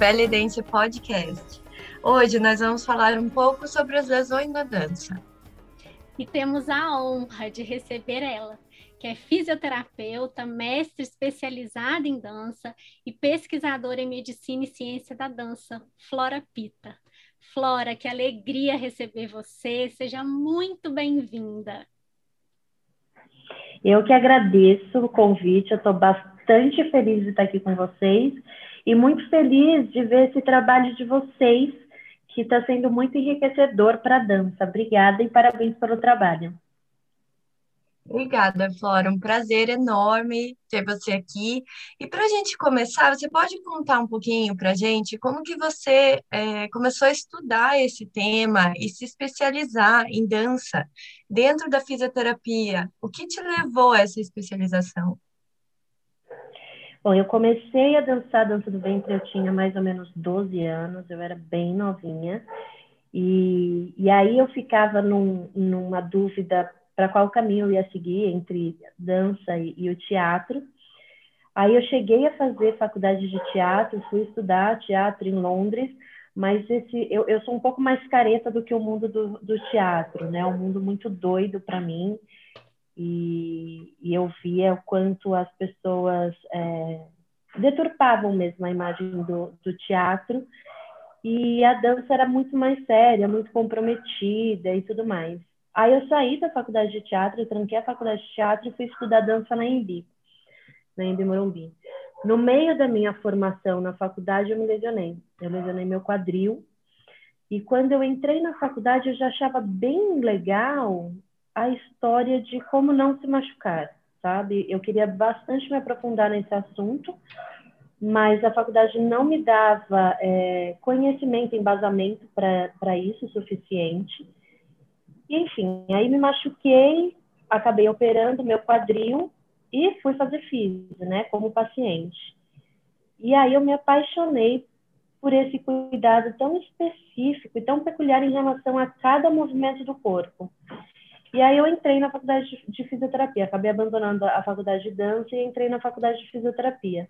Bela Dance Podcast. Hoje nós vamos falar um pouco sobre as lesões na dança. E temos a honra de receber ela, que é fisioterapeuta, mestre especializada em dança e pesquisadora em medicina e ciência da dança, Flora Pita. Flora, que alegria receber você, seja muito bem-vinda. Eu que agradeço o convite, eu estou bastante feliz de estar aqui com vocês e muito feliz de ver esse trabalho de vocês, que está sendo muito enriquecedor para a dança. Obrigada e parabéns pelo trabalho. Obrigada, Flora. Um prazer enorme ter você aqui. E para a gente começar, você pode contar um pouquinho para a gente como que você é, começou a estudar esse tema e se especializar em dança dentro da fisioterapia? O que te levou a essa especialização? Bom, eu comecei a dançar dança do ventre, eu tinha mais ou menos 12 anos, eu era bem novinha. E, e aí eu ficava num, numa dúvida para qual caminho eu ia seguir entre dança e, e, o teatro. Aí eu cheguei a fazer faculdade de teatro, fui estudar teatro em Londres, mas esse eu, eu sou um pouco mais careta do que o mundo do, do teatro, né? É um mundo muito doido para mim e, e, eu via o quanto as pessoas é, deturpavam mesmo a imagem do, do teatro e a dança era muito mais séria, muito comprometida e tudo mais. Aí eu saí da faculdade de teatro, eu tranquei a faculdade de teatro e fui estudar dança na Embi, na Embi Morumbi. No meio da minha formação na faculdade, eu me lesionei. Eu lesionei meu quadril. E quando eu entrei na faculdade, eu já achava bem legal a história de como não se machucar, sabe? Eu queria bastante me aprofundar nesse assunto, mas a faculdade não me dava é, conhecimento, embasamento para isso suficiente. E, enfim, aí me machuquei, acabei operando meu quadril e fui fazer físico, né, como paciente. E aí eu me apaixonei por esse cuidado tão específico e tão peculiar em relação a cada movimento do corpo. E aí eu entrei na faculdade de fisioterapia, acabei abandonando a faculdade de dança e entrei na faculdade de fisioterapia.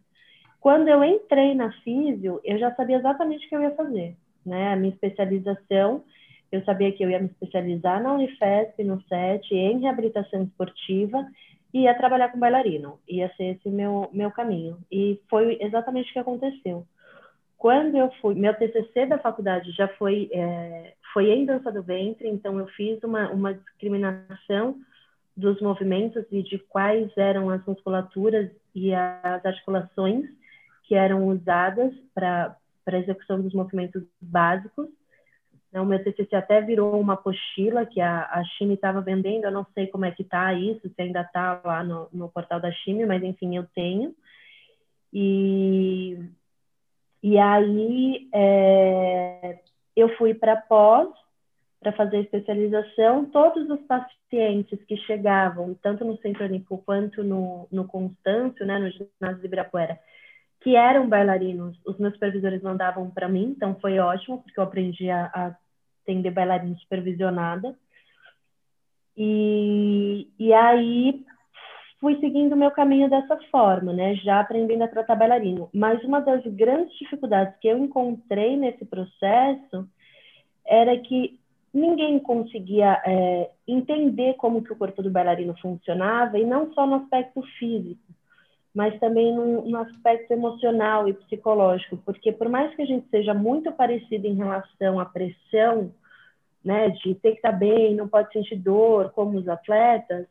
Quando eu entrei na físio, eu já sabia exatamente o que eu ia fazer, né? A minha especialização, eu sabia que eu ia me especializar na Unifesp, no SET, em reabilitação esportiva e ia trabalhar com bailarino. Ia ser esse meu meu caminho. E foi exatamente o que aconteceu. Quando eu fui, meu TCC da faculdade já foi é, foi em dança do ventre, então eu fiz uma, uma discriminação dos movimentos e de quais eram as musculaturas e as articulações que eram usadas para a execução dos movimentos básicos. Então, o meu TCC até virou uma apostila que a, a Chime estava vendendo, eu não sei como é que está isso, se ainda está lá no, no portal da Chime, mas enfim, eu tenho. E, e aí, é, eu fui para pós para fazer especialização. Todos os pacientes que chegavam, tanto no Centro Olímpico quanto no, no Constâncio, né, no ginásio de Ibirapuera, que eram bailarinos, os meus supervisores mandavam para mim, então foi ótimo, porque eu aprendi a, atender bailarina supervisionada. E, e aí fui seguindo o meu caminho dessa forma, né? Já aprendendo a tratar bailarino. Mas uma das grandes dificuldades que eu encontrei nesse processo era que ninguém conseguia é, entender como que o corpo do bailarino funcionava e não só no aspecto físico, mas também no, no aspecto emocional e psicológico, porque por mais que a gente seja muito parecido em relação à pressão, né, de ter que estar bem, não pode sentir dor, como os atletas,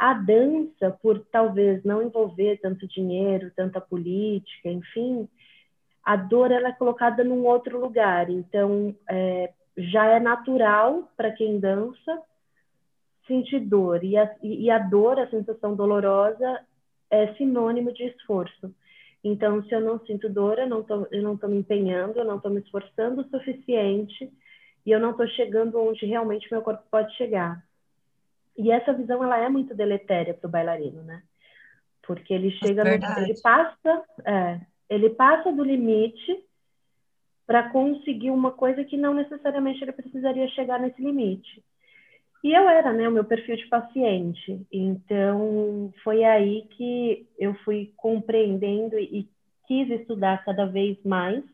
a dança, por talvez não envolver tanto dinheiro, tanta política, enfim, a dor ela é colocada num outro lugar. Então, é, já é natural para quem dança sentir dor. E a, e a dor, a sensação dolorosa, é sinônimo de esforço. Então, se eu não sinto dor, eu não eu não estou me empenhando, eu não estou me esforçando o suficiente e eu não estou chegando onde realmente meu corpo pode chegar. E essa visão ela é muito deletéria para o bailarino, né? Porque ele chega no, ele passa, é, ele passa do limite para conseguir uma coisa que não necessariamente ele precisaria chegar nesse limite. E eu era, né, o meu perfil de paciente. Então, foi aí que eu fui compreendendo e quis estudar cada vez mais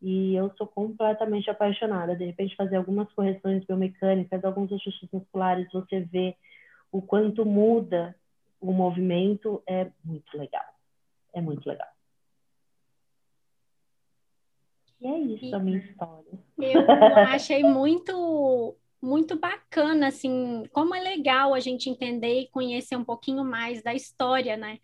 e eu sou completamente apaixonada. De repente, fazer algumas correções biomecânicas, alguns ajustes musculares, você vê o quanto muda o movimento, é muito legal. É muito legal. E é isso a minha história. Eu achei muito muito bacana, assim, como é legal a gente entender e conhecer um pouquinho mais da história, né,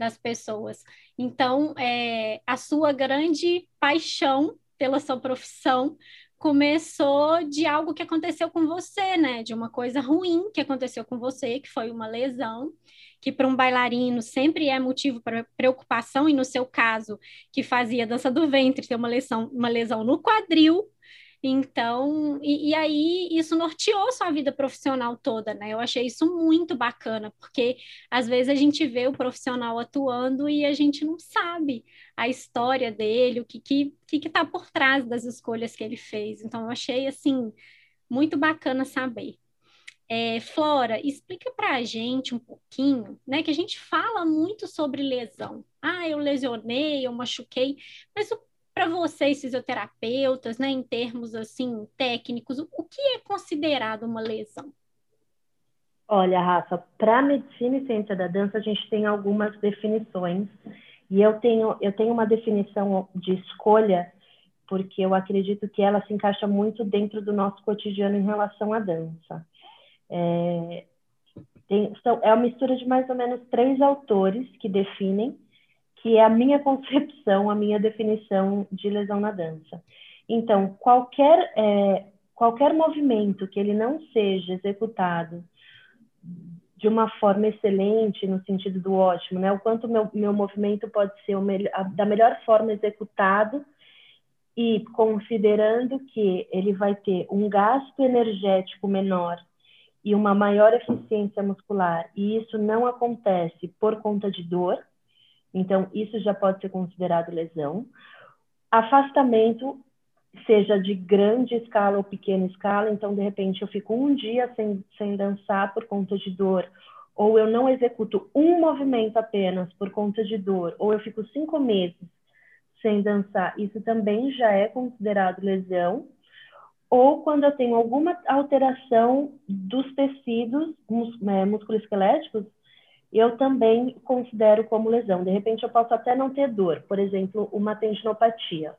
das pessoas. Então, é, a sua grande paixão pela sua profissão começou de algo que aconteceu com você, né, de uma coisa ruim que aconteceu com você, que foi uma lesão, que para um bailarino sempre é motivo para preocupação, e no seu caso, que fazia dança do ventre, ter uma lesão, uma lesão no quadril. Então, e, e, aí isso norteou sua vida profissional toda, né? Eu achei isso muito bacana, porque às vezes a gente vê o profissional atuando e a gente não sabe a história dele, o que que, que, que tá por trás das escolhas que ele fez. Então, eu achei assim muito bacana saber. É, Flora, explica para a gente um pouquinho, né? Que a gente fala muito sobre lesão. Ah, eu lesionei, eu machuquei, mas para vocês fisioterapeutas, né, em termos assim técnicos, o que é considerado uma lesão? Olha, Rafa, para a medicina e ciência da dança a gente tem algumas definições e eu tenho eu tenho uma definição de escolha porque eu acredito que ela se encaixa muito dentro do nosso cotidiano em relação à dança. É, tem, são, é uma mistura de mais ou menos três autores que definem, que é a minha concepção, a minha definição de lesão na dança. Então, qualquer, é, qualquer movimento que ele não seja executado de uma forma excelente, no sentido do ótimo, né? O quanto meu, meu movimento pode ser o da melhor forma executado e considerando que ele vai ter um gasto energético menor e uma maior eficiência muscular, e isso não acontece por conta de dor, então isso já pode ser considerado lesão. Afastamento, seja de grande escala ou pequena escala, então de repente eu fico um dia sem, sem dançar por conta de dor, ou eu não executo um movimento apenas por conta de dor, ou eu fico cinco meses sem dançar, isso também já é considerado lesão ou quando eu tenho alguma alteração dos tecidos é, musculoesqueléticos, eu também considero como lesão. De repente, eu posso até não ter dor, por exemplo, uma tendinopatia,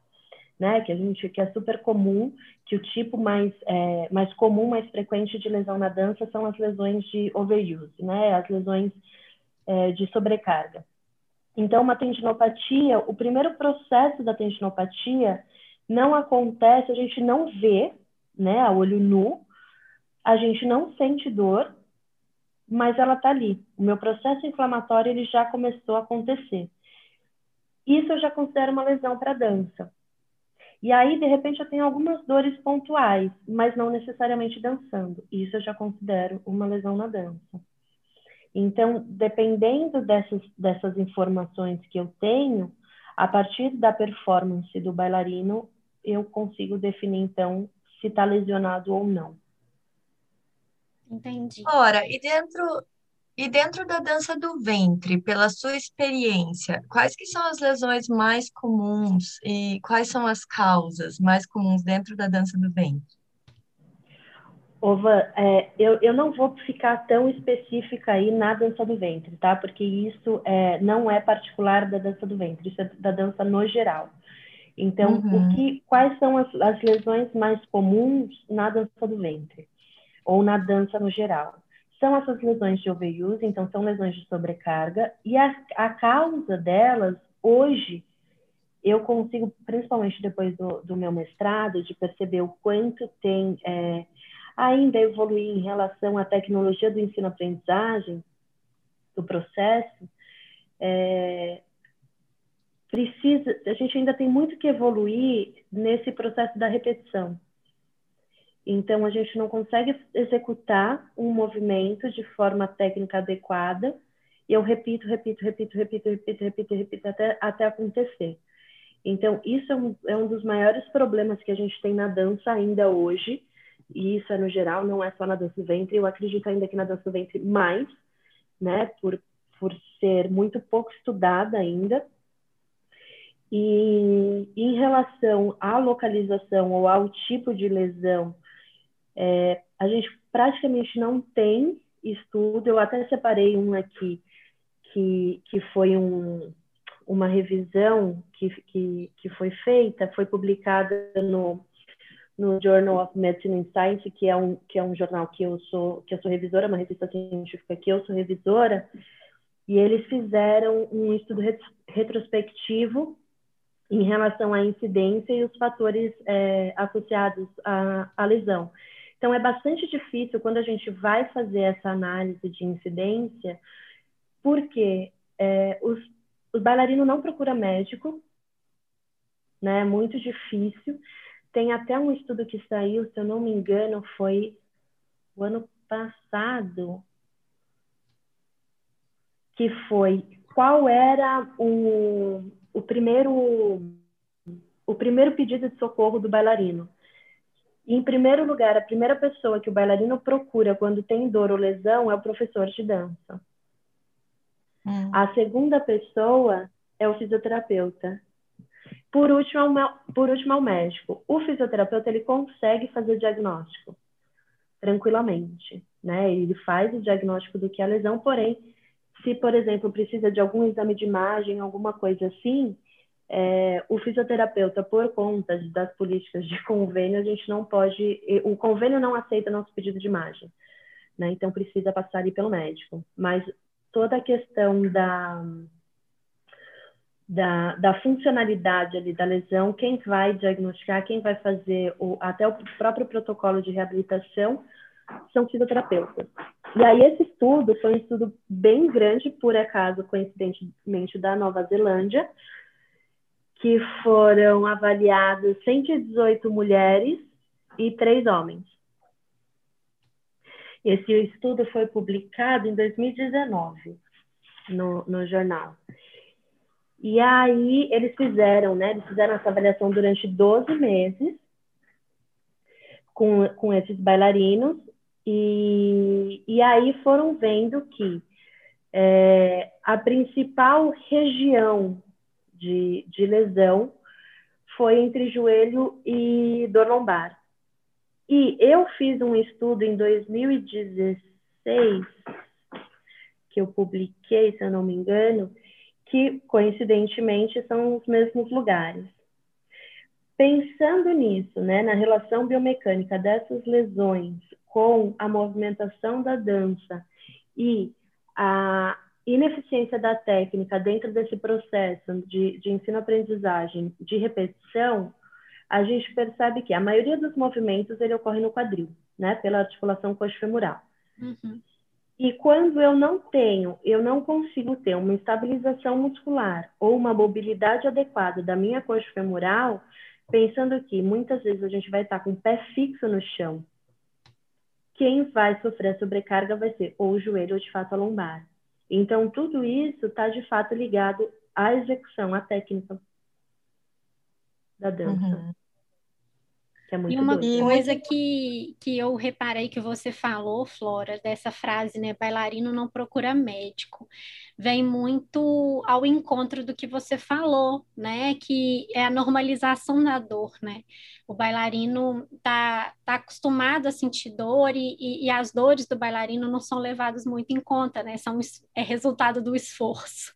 né, que a gente que é super comum, que o tipo mais é, mais comum, mais frequente de lesão na dança são as lesões de overuse, né, as lesões é, de sobrecarga. Então, uma tendinopatia, o primeiro processo da tendinopatia não acontece, a gente não vê, né, a olho nu, a gente não sente dor, mas ela está ali. O meu processo inflamatório ele já começou a acontecer. Isso eu já considero uma lesão para dança. E aí, de repente, eu tenho algumas dores pontuais, mas não necessariamente dançando. Isso eu já considero uma lesão na dança. Então, dependendo dessas, dessas informações que eu tenho, a partir da performance do bailarino, eu consigo definir, então, se está lesionado ou não. Entendi. Ora, e dentro e dentro da dança do ventre, pela sua experiência, quais que são as lesões mais comuns e quais são as causas mais comuns dentro da dança do ventre? Ova, é, eu, eu não vou ficar tão específica aí na dança do ventre, tá? Porque isso é, não é particular da dança do ventre, isso é da dança no geral. Então, uhum. o que, quais são as, as lesões mais comuns na dança do ventre? Ou na dança no geral? São essas lesões de overuse, então são lesões de sobrecarga, e a, a causa delas, hoje, eu consigo, principalmente depois do, do meu mestrado, de perceber o quanto tem é, ainda evoluir em relação à tecnologia do ensino-aprendizagem, do processo, é, precisa, a gente ainda tem muito que evoluir nesse processo da repetição. Então, a gente não consegue executar um movimento de forma técnica adequada. E eu repito, repito, repito, repito, repito, repito, repito, até, até acontecer. Então, isso é um, é um dos maiores problemas que a gente tem na dança ainda hoje. E isso é no geral, não é só na dança do ventre. Eu acredito ainda que na dança do ventre mais, né? Por, por ser muito pouco estudada ainda E em relação à localização ou ao tipo de lesão, é, a gente praticamente não tem estudo. Eu até separei um aqui que, que foi um, uma revisão que, que, que foi feita, foi publicada no, no Journal of Medicine and Science, que é um, que é um jornal que eu sou que eu sou revisora, uma revista científica que eu sou revisora, e eles fizeram um estudo retrospectivo em relação à incidência e os fatores é, associados à, à, lesão. Então, é bastante difícil quando a gente vai fazer essa análise de incidência, porque é, os, os bailarinos não procuram médico, né? É muito difícil. Tem até um estudo que saiu, se eu não me engano, foi o ano passado, que foi qual era o, o primeiro o primeiro pedido de socorro do bailarino. Em primeiro lugar, a primeira pessoa que o bailarino procura quando tem dor ou lesão é o professor de dança. Hum. A segunda pessoa é o fisioterapeuta. Por último, é por último, é o médico. O fisioterapeuta ele consegue fazer o diagnóstico tranquilamente, né? Ele faz o diagnóstico do que é a lesão, porém se, por exemplo, precisa de algum exame de imagem, alguma coisa assim, é, o fisioterapeuta, por conta das políticas de convênio, a gente não pode. O convênio não aceita nosso pedido de imagem, né? Então precisa passar ali pelo médico. Mas toda a questão da, da, da funcionalidade ali da lesão, quem vai diagnosticar, quem vai fazer o, até o próprio protocolo de reabilitação são fisioterapeutas. E aí esse estudo foi um estudo bem grande, por acaso, coincidentemente, da Nova Zelândia, que foram avaliadas 118 mulheres e três homens. Esse estudo foi publicado em 2019 no, no jornal. E aí eles fizeram, né? Eles fizeram essa avaliação durante 12 meses com, com esses bailarinos e, e aí foram vendo que é, a principal região de, de lesão foi entre joelho e dor lombar. E eu fiz um estudo em 2016, que eu publiquei, se eu não me engano, que coincidentemente são os mesmos lugares. Pensando nisso, né, na relação biomecânica dessas lesões com a movimentação da dança e a ineficiência da técnica dentro desse processo de, de ensino-aprendizagem de repetição, a gente percebe que a maioria dos movimentos ele ocorre no quadril, né, pela articulação coxofemoral. Uhum. E quando eu não tenho, eu não consigo ter uma estabilização muscular ou uma mobilidade adequada da minha coxa femoral, pensando que muitas vezes a gente vai estar com o pé fixo no chão quem vai sofrer a sobrecarga vai ser ou o joelho ou de fato a lombar. Então, tudo isso está de fato ligado à execução, à técnica da dança. Uhum. É muito e uma doido. coisa que, que eu reparei que você falou, Flora, dessa frase, né? Bailarino não procura médico. Vem muito ao encontro do que você falou, né? Que é a normalização da dor, né? O bailarino tá, tá acostumado a sentir dor e, e, e as dores do bailarino não são levadas muito em conta, né? São, é resultado do esforço.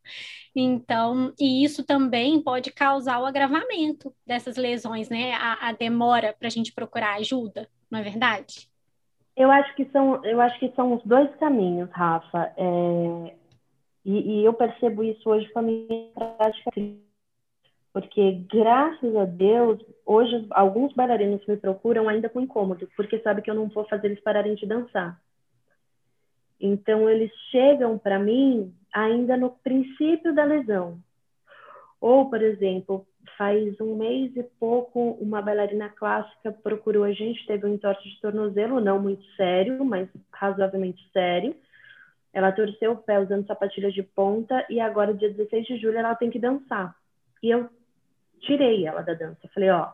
Então, e isso também pode causar o agravamento dessas lesões, né? A, a demora para a gente procurar ajuda, não é verdade? Eu acho que são, eu acho que são os dois caminhos, Rafa. É, e, e, eu percebo isso hoje com a minha prática, porque graças a Deus hoje alguns bailarinos me procuram ainda com incômodo, porque sabe que eu não vou fazer eles pararem de dançar. Então eles chegam para mim ainda no princípio da lesão. Ou, por exemplo, faz um mês e pouco, uma bailarina clássica procurou a gente, teve um entorse de tornozelo, não muito sério, mas razoavelmente sério. Ela torceu o pé usando sapatilhas de ponta e agora, dia 16 de julho, ela tem que dançar. E eu tirei ela da dança. Falei, ó,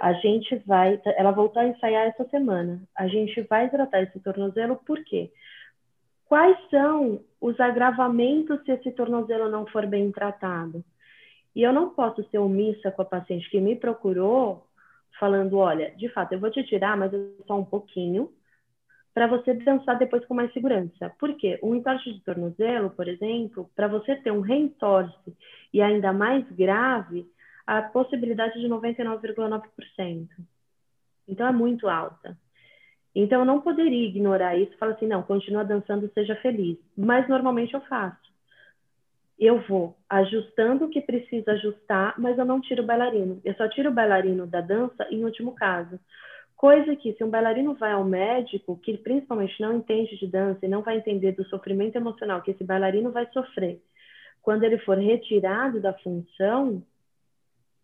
a gente vai. Ela voltou a ensaiar essa semana. A gente vai tratar esse tornozelo, por quê? Quais são os agravamentos se esse tornozelo não for bem tratado? E eu não posso ser omissa com a paciente que me procurou, falando: olha, de fato, eu vou te tirar, mas só um pouquinho, para você dançar depois com mais segurança. Por quê? Um entorse de tornozelo, por exemplo, para você ter um reentorse e ainda mais grave, a possibilidade de 99,9%. Então é muito alta. Então eu não poderia ignorar isso e falar assim, não, continua dançando, seja feliz. Mas normalmente eu faço eu vou ajustando o que precisa ajustar, mas eu não tiro o bailarino. Eu só tiro o bailarino da dança em último caso. Coisa que, se um bailarino vai ao médico, que principalmente não entende de dança e não vai entender do sofrimento emocional que esse bailarino vai sofrer, quando ele for retirado da função,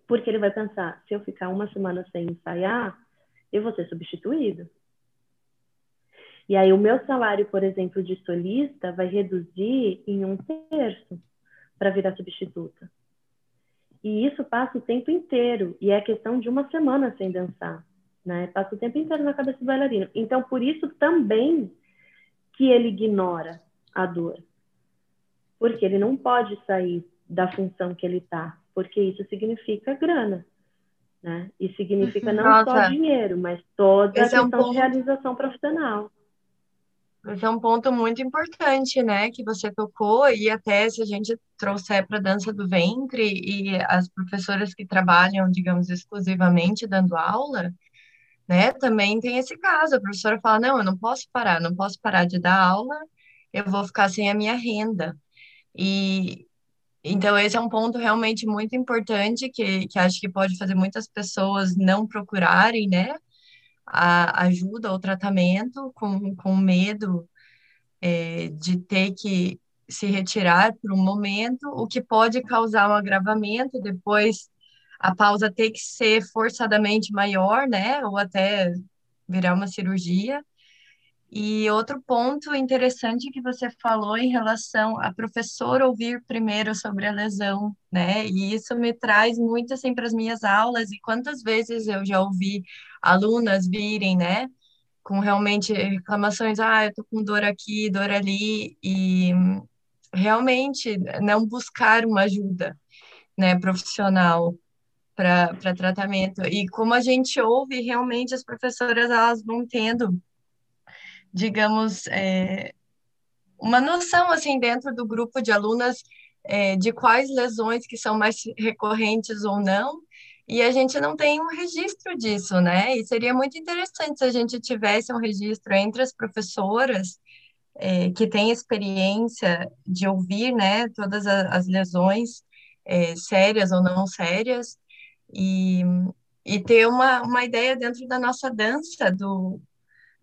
porque ele vai pensar: se eu ficar uma semana sem ensaiar, eu vou ser substituído. E aí, o meu salário, por exemplo, de solista vai reduzir em um terço para virar substituta. E isso passa o tempo inteiro, e é questão de uma semana sem dançar, né? Passa o tempo inteiro na cabeça do bailarino. Então, por isso também que ele ignora a dor. Porque ele não pode sair da função que ele está, porque isso significa grana, né? E significa não Nossa. só dinheiro, mas toda Esse a questão é um ponto... de realização profissional. Esse é um ponto muito importante, né, que você tocou, e até se a gente trouxer para a dança do ventre e as professoras que trabalham, digamos, exclusivamente dando aula, né, também tem esse caso, a professora fala, não, eu não posso parar, não posso parar de dar aula, eu vou ficar sem a minha renda. E então esse é um ponto realmente muito importante que, que acho que pode fazer muitas pessoas não procurarem, né, a ajuda ou tratamento com, com medo é, de ter que se retirar por um momento, o que pode causar um agravamento, depois a pausa ter que ser forçadamente maior, né, ou até virar uma cirurgia. E outro ponto interessante que você falou em relação a professora ouvir primeiro sobre a lesão, né? E isso me traz muito assim para as minhas aulas e quantas vezes eu já ouvi alunas virem, né, com realmente reclamações, ah, eu tô com dor aqui, dor ali e realmente não buscar uma ajuda, né, profissional para tratamento. E como a gente ouve, realmente as professoras elas vão tendo digamos, é, uma noção, assim, dentro do grupo de alunas é, de quais lesões que são mais recorrentes ou não, e a gente não tem um registro disso, né? E seria muito interessante se a gente tivesse um registro entre as professoras é, que têm experiência de ouvir, né, todas as lesões é, sérias ou não sérias, e, e ter uma, uma ideia dentro da nossa dança do,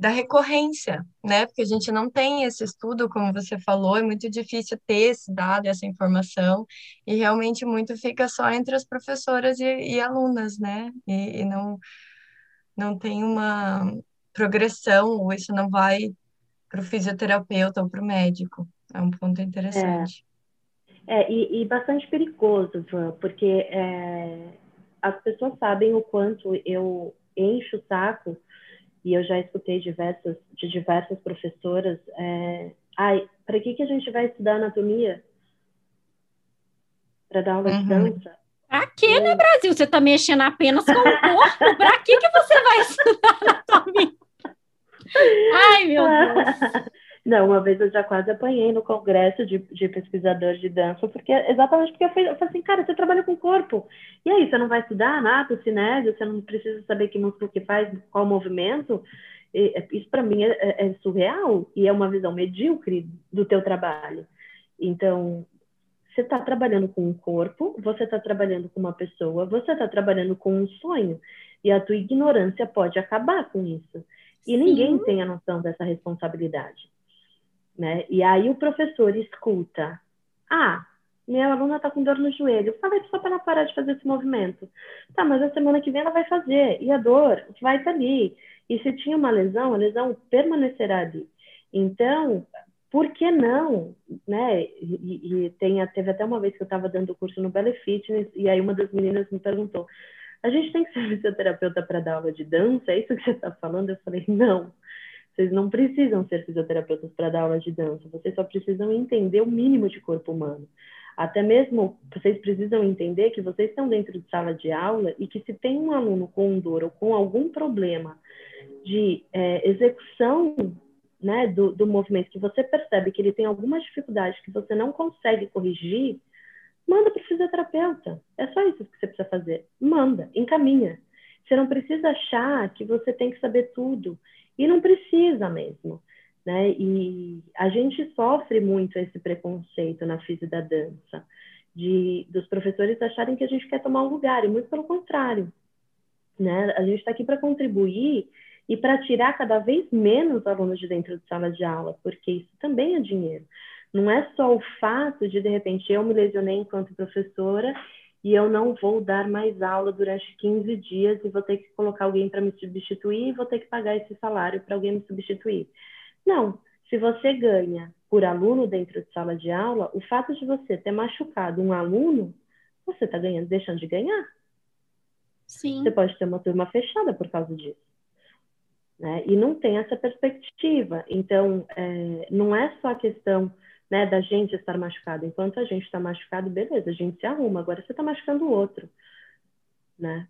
da recorrência, né? Porque a gente não tem esse estudo, como você falou, é muito difícil ter esse dado, essa informação, e realmente muito fica só entre as professoras e, e alunas, né? E, e, não, não tem uma progressão, ou isso não vai para o fisioterapeuta ou para o médico. É um ponto interessante. É, é e, e, bastante perigoso, Van, porque é, as pessoas sabem o quanto eu encho o saco e eu já escutei diversas, de diversas professoras, é, ai, para que, que a gente vai estudar anatomia? Para dar aula uhum. de dança? Pra quê, né, Brasil? Você está mexendo apenas com o corpo? Para que, que você vai estudar anatomia? Ai, meu Deus! Não, uma vez eu já quase apanhei no congresso de, de pesquisadores de dança, porque exatamente porque eu falei, eu falei assim, cara, você trabalha com o corpo. E aí, você não vai estudar anato, cinésio, você não precisa saber que músculo que faz, qual movimento? E, isso para mim é, é, é surreal e é uma visão medíocre do teu trabalho. Então, você está trabalhando com um corpo, você está trabalhando com uma pessoa, você está trabalhando com um sonho. E a tua ignorância pode acabar com isso. E Sim. ninguém tem a noção dessa responsabilidade né? E aí o professor escuta, ah, minha aluna está com dor no joelho, falei só para ela parar de fazer esse movimento. Tá, mas a semana que vem ela vai fazer, e a dor vai estar ali. E se tinha uma lesão, a lesão permanecerá ali. Então, por que não? Né? E, e tem, teve até uma vez que eu estava dando curso no Belly Fitness, e aí uma das meninas me perguntou, a gente tem que ser fisioterapeuta para dar aula de dança? É isso que você está falando? Eu falei, não. Vocês não precisam ser fisioterapeutas para dar aula de dança, vocês só precisam entender o mínimo de corpo humano. Até mesmo vocês precisam entender que vocês estão dentro de sala de aula e que se tem um aluno com dor ou com algum problema de é, execução né, do, do movimento, que você percebe que ele tem alguma dificuldade que você não consegue corrigir, manda para o fisioterapeuta. É só isso que você precisa fazer. Manda, encaminha. Você não precisa achar que você tem que saber tudo. E não precisa mesmo. Né? E a gente sofre muito esse preconceito na física da dança, de dos professores acharem que a gente quer tomar um lugar, e muito pelo contrário. Né? A gente está aqui para contribuir e para tirar cada vez menos alunos de dentro de sala de aula, porque isso também é dinheiro. Não é só o fato de, de repente, eu me lesionei enquanto professora e eu não vou dar mais aula durante 15 dias e vou ter que colocar alguém para me substituir e vou ter que pagar esse salário para alguém me substituir. Não. Se você ganha por aluno dentro de sala de aula, o fato de você ter machucado um aluno, você está ganhando, deixando de ganhar. Sim. Você pode ter uma turma fechada por causa disso. Né? E não tem essa perspectiva. Então, é, não é só a questão né, da gente estar machucado. Enquanto a gente está machucado, beleza, a gente se arruma. Agora você está machucando o outro, né?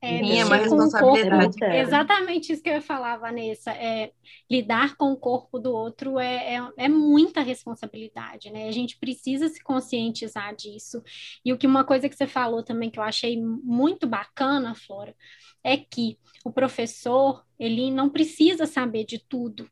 É, Sim, é uma responsabilidade. Corpo, exatamente isso que eu ia falar, Vanessa. É, lidar com o corpo do outro é, é, é, muita responsabilidade, né? A gente precisa se conscientizar disso. E o que uma coisa que você falou também que eu achei muito bacana, Flora, é que o professor ele não precisa saber de tudo.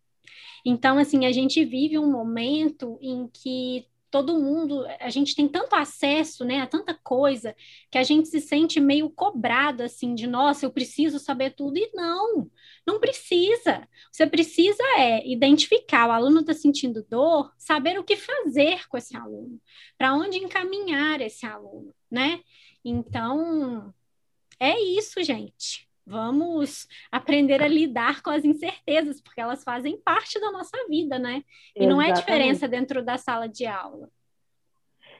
Então, assim, a gente vive um momento em que todo mundo, a gente tem tanto acesso, né, a tanta coisa, que a gente se sente meio cobrado, assim, de, nossa, eu preciso saber tudo, e não, não precisa. Você precisa é identificar, o aluno está sentindo dor, saber o que fazer com esse aluno, para onde encaminhar esse aluno, né? Então, é isso, gente. Vamos aprender a lidar com as incertezas, porque elas fazem parte da nossa vida, né? E Exatamente. não é diferença dentro da sala de aula.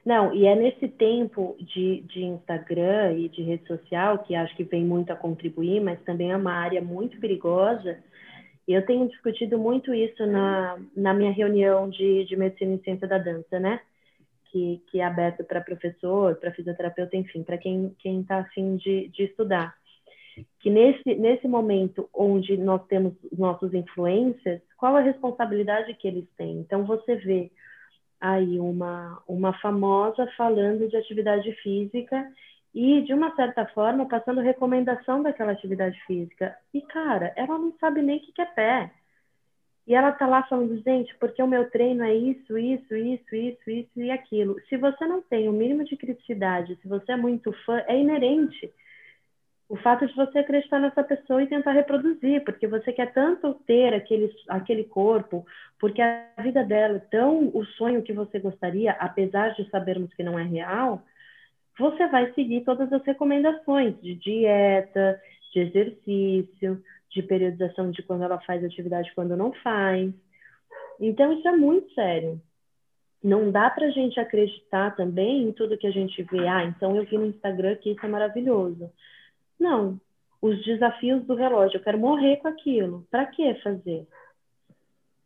Não, e é nesse tempo de, de Instagram e de rede social, que acho que vem muito a contribuir, mas também é uma área muito perigosa. E eu tenho discutido muito isso na, na minha reunião de, de medicina e ciência da dança, né? Que, que é aberta para professor, para fisioterapeuta, enfim, para quem está afim de, de estudar que nesse, nesse momento onde nós temos nossos influencers, qual a responsabilidade que eles têm? Então, você vê aí uma, uma famosa falando de atividade física e, de uma certa forma, passando recomendação daquela atividade física. E, cara, ela não sabe nem o que é pé. E ela tá lá falando, gente, porque o meu treino é isso, isso, isso, isso, isso e aquilo. Se você não tem o mínimo de criticidade, se você é muito fã, é inerente o fato de você acreditar nessa pessoa e tentar reproduzir, porque você quer tanto ter aquele, aquele corpo, porque a vida dela é tão o sonho que você gostaria, apesar de sabermos que não é real, você vai seguir todas as recomendações de dieta, de exercício, de periodização de quando ela faz atividade quando não faz. Então, isso é muito sério. Não dá para a gente acreditar também em tudo que a gente vê. Ah, então eu vi no Instagram que isso é maravilhoso. Não. Os desafios do relógio, eu quero morrer com aquilo. Para que fazer?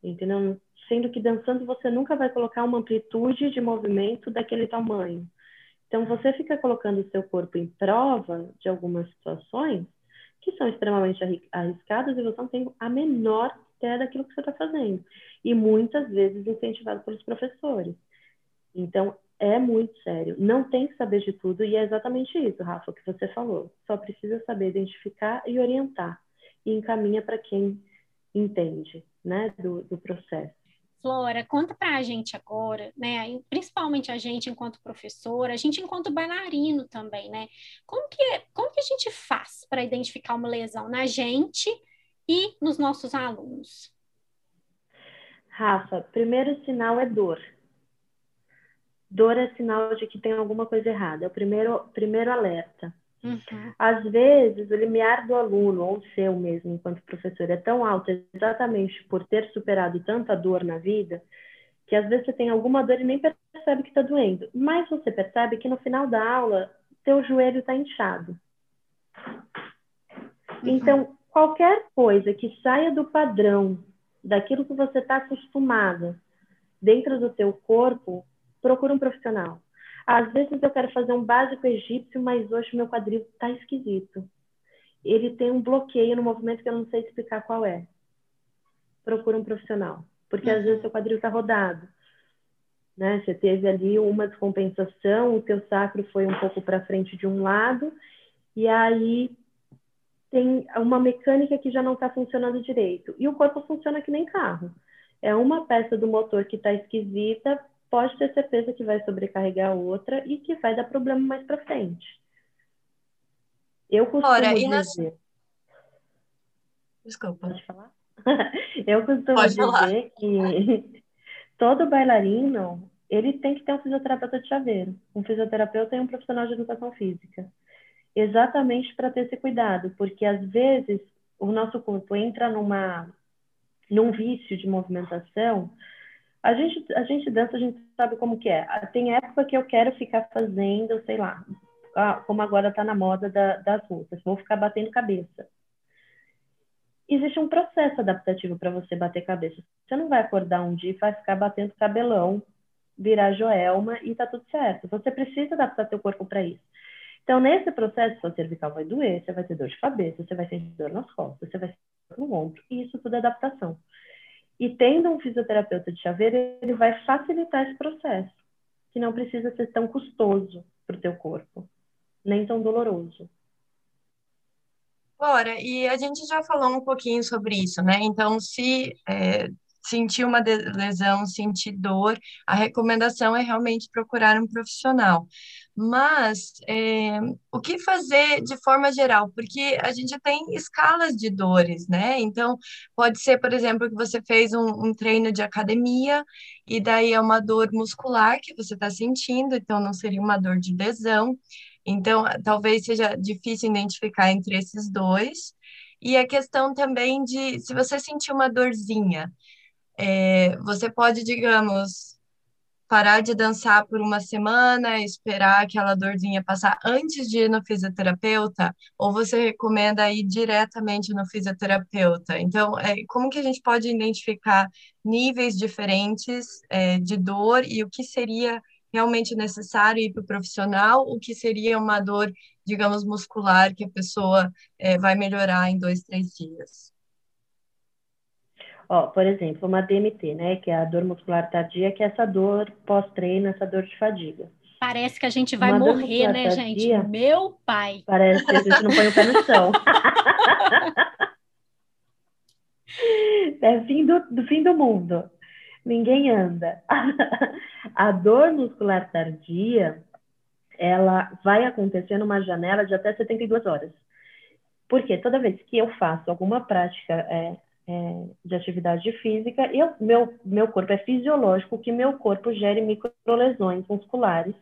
Entendeu? Sendo que dançando você nunca vai colocar uma amplitude de movimento daquele tamanho. Então você fica colocando o seu corpo em prova de algumas situações que são extremamente arriscadas e você não tem a menor ideia daquilo que você está fazendo. E muitas vezes incentivado pelos professores. Então, é muito sério. Não tem que saber de tudo, e é exatamente isso, Rafa, que você falou. Só precisa saber identificar e orientar. E encaminha para quem entende né, do, do processo. Flora, conta para a gente agora, né? Principalmente a gente enquanto professora, a gente enquanto bailarino também, né? Como que, como que a gente faz para identificar uma lesão na gente e nos nossos alunos? Rafa, primeiro sinal é dor. Dor é sinal de que tem alguma coisa errada. É o primeiro, primeiro alerta. Uhum. Às vezes, o limiar do aluno, ou seu mesmo, enquanto professor, é tão alto exatamente por ter superado tanta dor na vida, que às vezes você tem alguma dor e nem percebe que está doendo. Mas você percebe que no final da aula, teu joelho está inchado. Uhum. Então, qualquer coisa que saia do padrão, daquilo que você está acostumado dentro do teu corpo, procura um profissional. Às vezes eu quero fazer um básico egípcio, mas hoje meu quadril está esquisito. Ele tem um bloqueio no movimento que eu não sei explicar qual é. Procura um profissional, porque às vezes seu quadril está rodado. Né? Você teve ali uma descompensação, o teu sacro foi um pouco para frente de um lado, e aí tem uma mecânica que já não está funcionando direito. E o corpo funciona que nem carro. É uma peça do motor que está esquisita, pode ter certeza que vai sobrecarregar a outra e que vai dar problema mais para frente. Eu costumo Ora, dizer... Nas... Desculpa. Pode falar? Eu costumo pode dizer falar. que todo bailarino ele tem que ter um fisioterapeuta de chaveiro, um fisioterapeuta e um profissional de educação física exatamente para ter esse cuidado, porque às vezes o nosso corpo entra numa num vício de movimentação. A gente a gente dança, a gente sabe como que é. Tem época que eu quero ficar fazendo, sei lá, como agora está na moda da, das russas, vou ficar batendo cabeça. Existe um processo adaptativo para você bater cabeça. Você não vai acordar um dia e vai ficar batendo cabelão, virar joelma e tá tudo certo. Você precisa adaptar seu corpo para isso. Então, nesse processo, sua cervical vai doer, você vai ter dor de cabeça, você vai ter dor nas costas, você vai ter dor no ombro, e isso tudo é adaptação. E tendo um fisioterapeuta de chaveiro, ele vai facilitar esse processo, que não precisa ser tão custoso para o teu corpo, nem tão doloroso. Ora, e a gente já falou um pouquinho sobre isso, né? Então, se é, sentir uma lesão, sentir dor, a recomendação é realmente procurar um profissional. Mas é, o que fazer de forma geral? Porque a gente tem escalas de dores, né? Então, pode ser, por exemplo, que você fez um, um treino de academia e daí é uma dor muscular que você está sentindo, então não seria uma dor de lesão. Então, talvez seja difícil identificar entre esses dois. E a questão também de se você sentir uma dorzinha, é, você pode, digamos, parar de dançar por uma semana, esperar aquela dorzinha passar antes de ir no fisioterapeuta, ou você recomenda ir diretamente no fisioterapeuta? Então, é, como que a gente pode identificar níveis diferentes é, de dor e o que seria realmente necessário ir para o profissional, o que seria uma dor, digamos, muscular que a pessoa é, vai melhorar em dois, três dias? Ó, por exemplo, uma DMT, né, que é a dor muscular tardia, que é essa dor pós-treino, essa dor de fadiga. Parece que a gente vai uma morrer, né, tardia, gente? Meu pai. Parece que a gente não põe o pé no chão. é fim do, do fim do mundo. Ninguém anda. a dor muscular tardia, ela vai acontecer numa janela de até 72 horas. Porque toda vez que eu faço alguma prática é, é, de atividade física, eu, meu, meu corpo é fisiológico que meu corpo gere microlesões musculares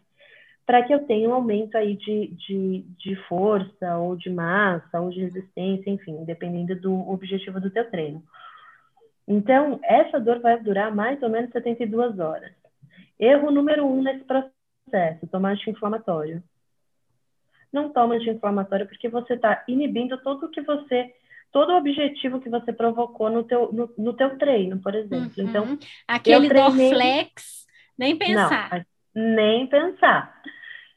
para que eu tenha um aumento aí de, de, de força, ou de massa, ou de resistência, enfim, dependendo do objetivo do teu treino. Então, essa dor vai durar mais ou menos 72 horas. Erro número um nesse processo, tomar anti-inflamatório. Não toma anti-inflamatório porque você está inibindo tudo o que você todo o objetivo que você provocou no teu, no, no teu treino, por exemplo. Uhum. Então, aquele treinei... Dorflex, nem pensar. Não, nem pensar.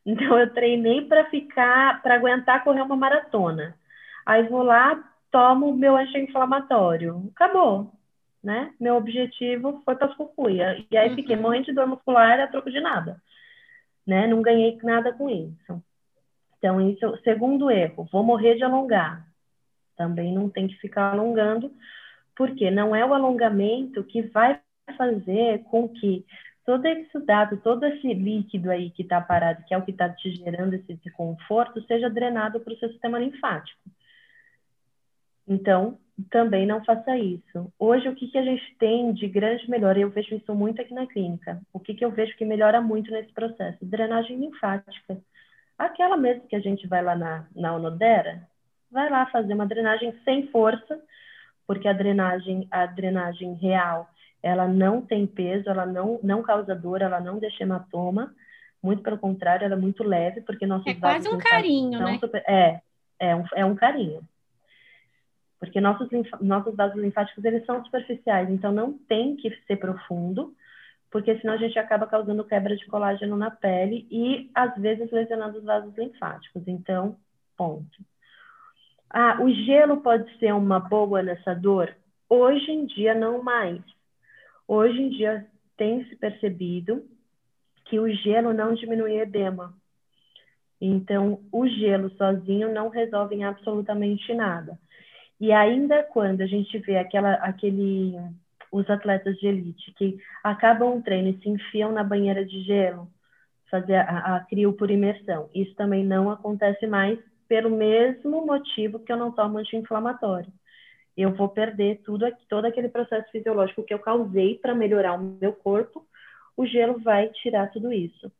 Então eu treinei para ficar, para aguentar correr uma maratona. Aí vou lá, tomo meu anti-inflamatório. Acabou, né? Meu objetivo foi para as cucuia. E aí uhum. fiquei morrendo de dor muscular a troco de nada. Né? Não ganhei nada com isso. Então, isso, segundo erro, vou morrer de alongar. Também não tem que ficar alongando, porque não é o alongamento que vai fazer com que todo esse dado, todo esse líquido aí que está parado, que é o que está te gerando esse desconforto, seja drenado para o seu sistema linfático. Então, também não faça isso. Hoje, o que, que a gente tem de grande melhora? Eu vejo isso muito aqui na clínica. O que, que eu vejo que melhora muito nesse processo? Drenagem linfática. Aquela mesmo que a gente vai lá na, na Onodera, vai lá fazer uma drenagem sem força, porque a drenagem, a drenagem real, ela não tem peso, ela não, não causa dor, ela não deixa hematoma, muito pelo contrário, ela é muito leve, porque nossos É quase um carinho, né? Super, é, é um, é um carinho. Porque nossos, nossos vasos linfáticos, eles são superficiais, então não tem que ser profundo, porque senão a gente acaba causando quebra de colágeno na pele e, às vezes, lesionando os vasos linfáticos. Então, ponto. Ah, o gelo pode ser uma boa nessa dor? Hoje em dia, não mais. Hoje em dia, tem se percebido que o gelo não diminui edema. Então, o gelo sozinho não resolve em absolutamente nada. E ainda quando a gente vê aquela, aquele os atletas de elite que acabam um treino e se enfiam na banheira de gelo, fazer a, a crio por imersão. Isso também não acontece mais pelo mesmo motivo que eu não tomo anti-inflamatório. Eu vou perder tudo, todo aquele processo fisiológico que eu causei para melhorar o meu corpo, o gelo vai tirar tudo isso.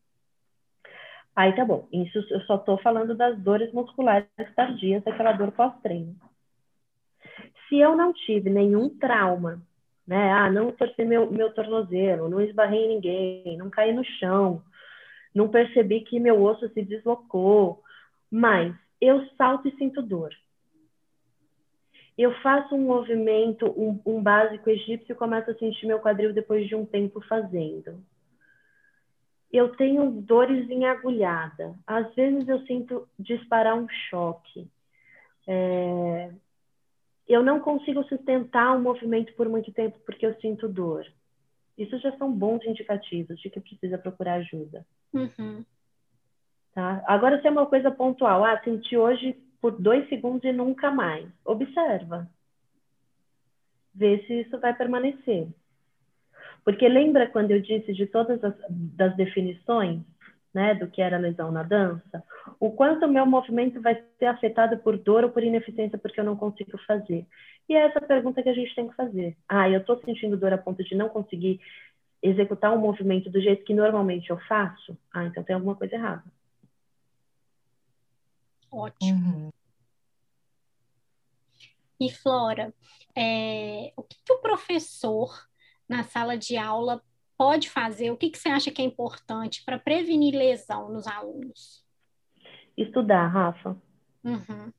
Aí tá bom, isso eu só estou falando das dores musculares tardias, daquela dor pós-treino. Se eu não tive nenhum trauma né? Ah, não torci meu, meu tornozelo, não esbarrei em ninguém, não caí no chão, não percebi que meu osso se deslocou, mas eu salto e sinto dor. Eu faço um movimento, um, um básico egípcio e começo a sentir meu quadril depois de um tempo fazendo. Eu tenho dores em agulhada. Às vezes eu sinto disparar um choque. É, eu não consigo sustentar um movimento por muito tempo porque eu sinto dor. Isso já são bons indicativos de que precisa procurar ajuda. Uhum. Tá? Agora, se é uma coisa pontual, ah, senti hoje por dois segundos e nunca mais. Observa. Vê se isso vai permanecer. Porque lembra quando eu disse de todas as das definições? né, do que era lesão na dança, o quanto o meu movimento vai ser afetado por dor ou por ineficiência porque eu não consigo fazer. E é essa pergunta que a gente tem que fazer. Ah, eu estou sentindo dor a ponto de não conseguir executar um movimento do jeito que normalmente eu faço? Ah, então tem alguma coisa errada. Ótimo. Uhum. E Flora, é, o que, que o professor na sala de aula pode fazer? O que, que você acha que é importante para prevenir lesão nos alunos? Estudar, Rafa. Uhum.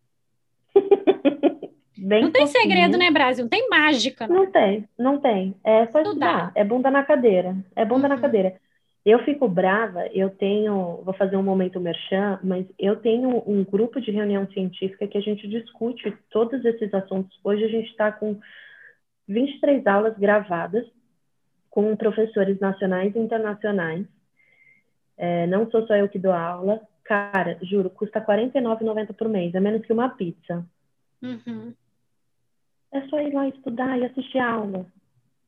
não tem segredo, né, Brasil? Não tem mágica. Né? Não tem, não tem. É só estudar. estudar. É bunda na cadeira. É bunda uhum. na cadeira. Eu fico brava, eu tenho, vou fazer um momento merchan, mas eu tenho um grupo de reunião científica que a gente discute todos esses assuntos. Hoje a gente está com 23 aulas gravadas com professores nacionais e internacionais. É, não sou só eu que dou aula. Cara, juro, custa R$ 49,90 por mês, é menos que uma pizza. Uhum. É só ir lá estudar e assistir aula.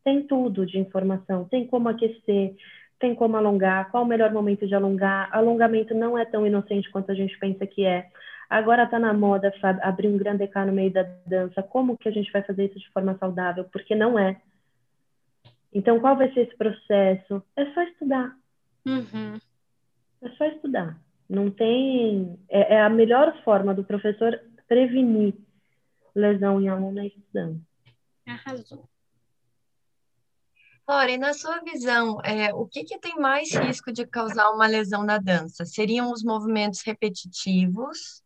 Tem tudo de informação, tem como aquecer, tem como alongar, qual o melhor momento de alongar. Alongamento não é tão inocente quanto a gente pensa que é. Agora está na moda abrir um grande EK no meio da dança. Como que a gente vai fazer isso de forma saudável? Porque não é. Então, qual vai ser esse processo? É só estudar. Uhum. É só estudar. Não tem. É, é, a melhor forma do professor prevenir lesão em aluno é estudando. Arrasou. Ora, e na sua visão, é, o que, que tem mais risco de causar uma lesão na dança? Seriam os movimentos repetitivos,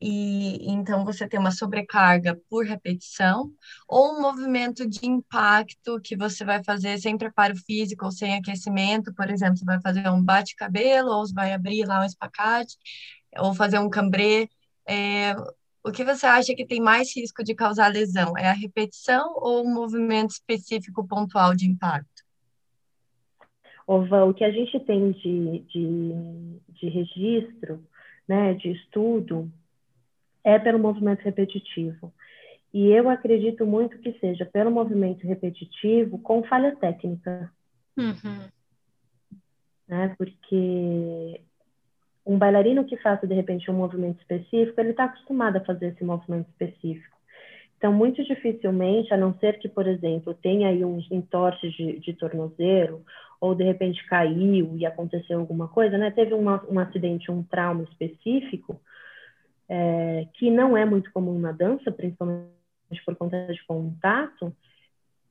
e então você tem uma sobrecarga por repetição, ou um movimento de impacto que você vai fazer sem preparo físico ou sem aquecimento, por exemplo, você vai fazer um bate-cabelo, ou você vai abrir lá um espacate, ou fazer um cambré. É, o que você acha que tem mais risco de causar lesão? É a repetição ou um movimento específico pontual de impacto? Ova, o que a gente tem de, de, de registro, né, de estudo, é pelo movimento repetitivo. E eu acredito muito que seja pelo movimento repetitivo com falha técnica. Uhum. Né? Porque um bailarino que faça, de repente, um movimento específico, ele está acostumado a fazer esse movimento específico. Então, muito dificilmente, a não ser que, por exemplo, tenha aí uns entorces de, de tornozelo, ou de repente caiu e aconteceu alguma coisa, né? Teve uma, um acidente, um trauma específico, é, que não é muito comum na dança, principalmente por conta de contato,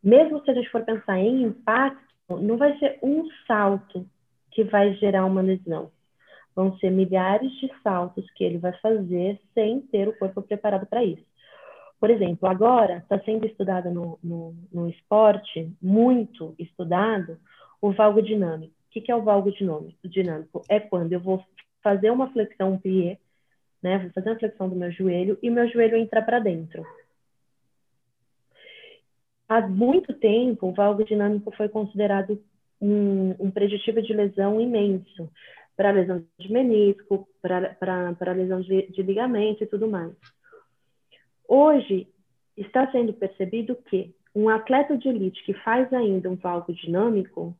mesmo se a gente for pensar em impacto, não vai ser um salto que vai gerar uma lesão. Vão ser milhares de saltos que ele vai fazer sem ter o corpo preparado para isso. Por exemplo, agora está sendo estudado no, no, no esporte, muito estudado, o valgo dinâmico. O que é o valgo dinâmico? É quando eu vou fazer uma flexão, um plié, né? Vou fazer uma flexão do meu joelho e meu joelho entra para dentro. Há muito tempo, o valgo dinâmico foi considerado um, um preditivo de lesão imenso para lesão de menisco, para lesão de, de ligamento e tudo mais. Hoje, está sendo percebido que um atleta de elite que faz ainda um valgo dinâmico,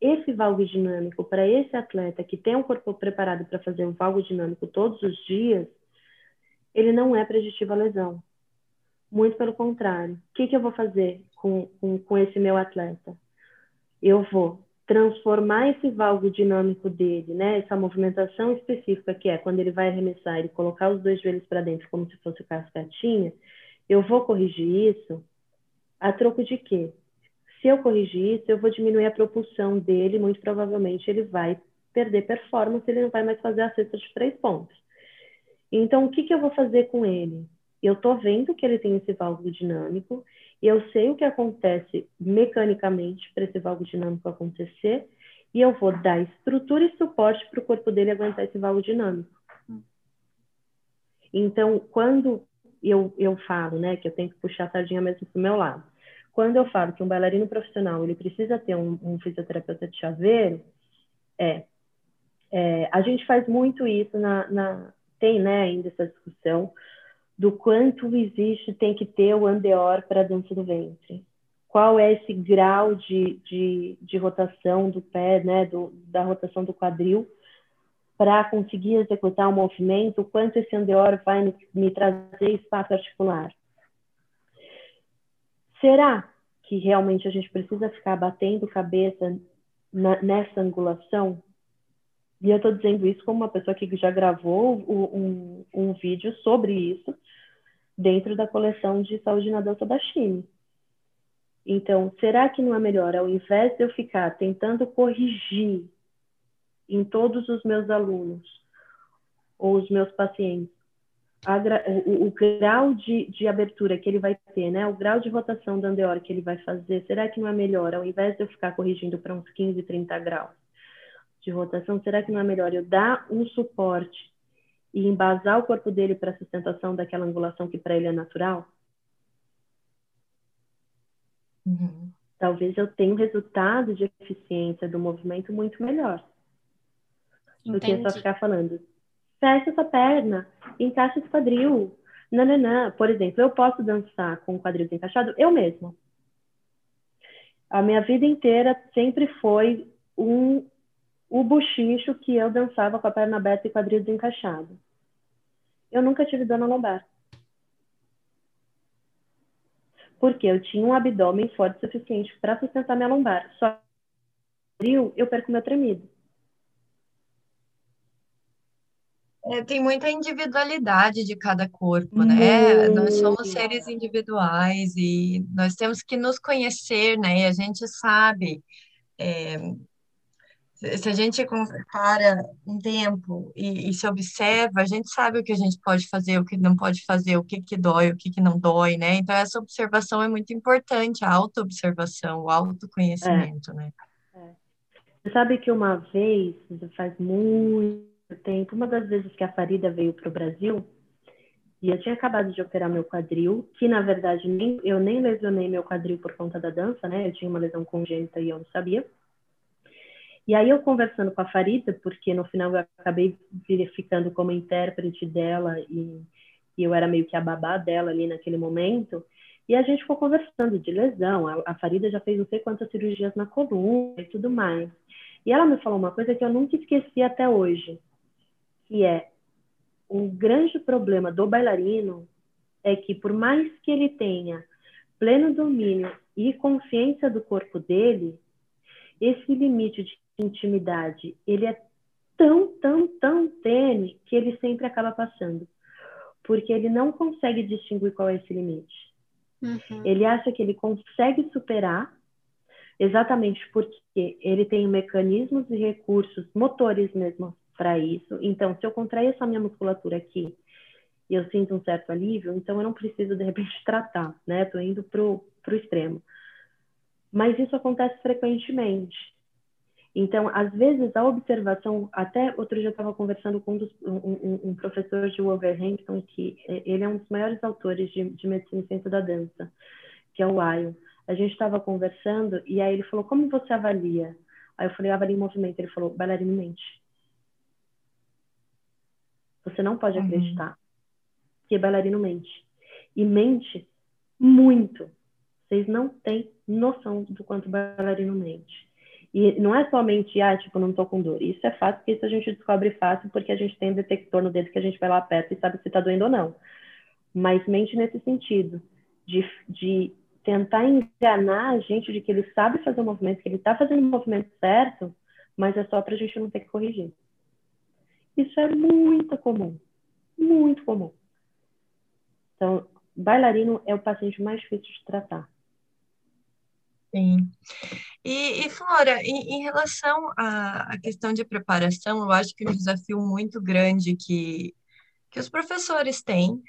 esse valgo dinâmico para esse atleta que tem um corpo preparado para fazer um valgo dinâmico todos os dias, ele não é preditivo à lesão. Muito pelo contrário. O que, que eu vou fazer com, com, com esse meu atleta? Eu vou transformar esse valgo dinâmico dele, né, essa movimentação específica que é quando ele vai arremessar e colocar os dois joelhos para dentro como se fosse cascatinha, eu vou corrigir isso a troco de quê? Se eu corrigir isso, eu vou diminuir a propulsão dele, muito provavelmente ele vai perder performance, ele não vai mais fazer a cesta de três pontos. Então, o que, que eu vou fazer com ele? Eu estou vendo que ele tem esse valgo dinâmico, eu sei o que acontece mecanicamente para esse valgo dinâmico acontecer, e eu vou dar estrutura e suporte para o corpo dele aguentar esse valgo dinâmico. Então, quando eu, eu falo, né, que eu tenho que puxar a sardinha mesmo para o meu lado, quando eu falo que um bailarino profissional ele precisa ter um, um fisioterapeuta de chaveiro, é, é, a gente faz muito isso na, na, tem né ainda essa discussão do quanto existe tem que ter o andeor para dança do ventre. Qual é esse grau de, de, de rotação do pé, né, do, da rotação do quadril, para conseguir executar o um movimento, quanto esse andeor vai me, me trazer espaço articular. Será que realmente a gente precisa ficar batendo cabeça na, nessa angulação? E eu estou dizendo isso como uma pessoa que já gravou um, um vídeo sobre isso dentro da coleção de saúde na dança da China. Então, será que não é melhor, ao invés de eu ficar tentando corrigir em todos os meus alunos ou os meus pacientes o, o, grau de, de, abertura que ele vai ter, né? O grau de rotação da andeor que ele vai fazer, será que não é melhor, ao invés de eu ficar corrigindo para uns 15, 30 graus de rotação, será que não é melhor eu dar um suporte e embasar o corpo dele para a sustentação daquela angulação que para ele é natural? Uhum. Talvez eu tenha um resultado de eficiência do movimento muito melhor. Do que só ficar falando, fecha essa perna, encaixa esse quadril. Nananã. Por exemplo, eu posso dançar com o quadril desencaixado eu mesma. A minha vida inteira sempre foi um o buchicho que eu dançava com a perna aberta e quadril desencaixado. Eu nunca tive dor na lombar. Porque eu tinha um abdômen forte o suficiente para sustentar minha lombar. Só eu perco meu tremido. É, tem muita individualidade de cada corpo, né? Nós somos seres individuais e nós temos que nos conhecer, né? E a gente sabe, é, se a gente para um tempo e, e, se observa, a gente sabe o que a gente pode fazer, o que não pode fazer, o que que dói, o que que não dói, né? Então, essa observação é muito importante, a autoobservação, o autoconhecimento, é. né? É. Você sabe que uma vez, faz muito tempo, uma das vezes que a Farida veio para o Brasil, e eu tinha acabado de operar meu quadril, que na verdade nem, eu nem lesionei meu quadril por conta da dança, né? Eu tinha uma lesão congênita e eu não sabia. E aí eu conversando com a Farida, porque no final eu acabei ficando como intérprete dela e, e eu era meio que a babá dela ali naquele momento, e a gente ficou conversando de lesão. A, a Farida já fez não sei quantas cirurgias na coluna e tudo mais. E ela me falou uma coisa que eu nunca esqueci até hoje que é um grande problema do bailarino é que por mais que ele tenha pleno domínio e consciência do corpo dele, esse limite de intimidade, ele é tão, tão, tão tênue que ele sempre acaba passando. Porque ele não consegue distinguir qual é esse limite. Uhum. Ele acha que ele consegue superar exatamente porque ele tem mecanismos e recursos motores mesmo para isso. Então, se eu contrair essa minha musculatura aqui e eu sinto um certo alívio, então eu não preciso, de repente, tratar, né? Estou indo para o extremo. Mas isso acontece frequentemente. Então, às vezes, a observação, até outro dia eu estava conversando com um, dos, um, um, professor de Wolverhampton, que é, ele é um dos maiores autores de, de medicina e ciência da dança, que é o Ayo. A gente estava conversando e aí ele falou, como você avalia? Aí eu falei, avalia em movimento. Ele falou, bailarino mente. Você não pode uhum. acreditar que bailarino mente. E mente muito. Vocês não têm noção do quanto bailarino mente. E não é somente, ah, tipo, não tô com dor. Isso é fácil, porque isso a gente descobre fácil, porque a gente tem um detector no dedo que a gente vai lá perto e sabe se tá doendo ou não. Mas mente nesse sentido, de, de tentar enganar a gente de que ele sabe fazer o movimento, que ele tá fazendo o movimento certo, mas é só pra gente não ter que corrigir. Isso é muito comum. Muito comum. Então, bailarino é o paciente mais difícil de tratar. Sim. E, e Flora, em, em relação à, à questão de preparação, eu acho que um desafio muito grande que, que os professores têm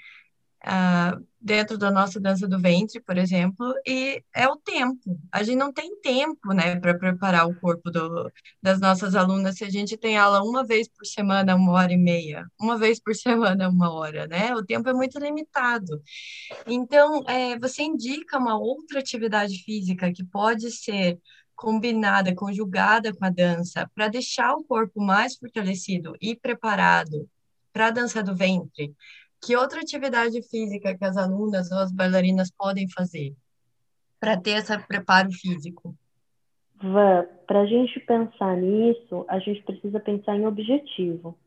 uh, dentro da nossa dança do ventre, por exemplo, e é o tempo. A gente não tem tempo, né, para preparar o corpo do, das nossas alunas se a gente tem aula uma vez por semana, uma hora e meia, uma vez por semana, uma hora, né? O tempo é muito limitado. Então, é, você indica uma outra atividade física que pode ser combinada, conjugada com a dança, para deixar o corpo mais fortalecido e preparado para a dança do ventre, que outra atividade física que as alunas ou as bailarinas podem fazer para ter esse preparo físico? para a gente pensar nisso, a gente precisa pensar em objetivo.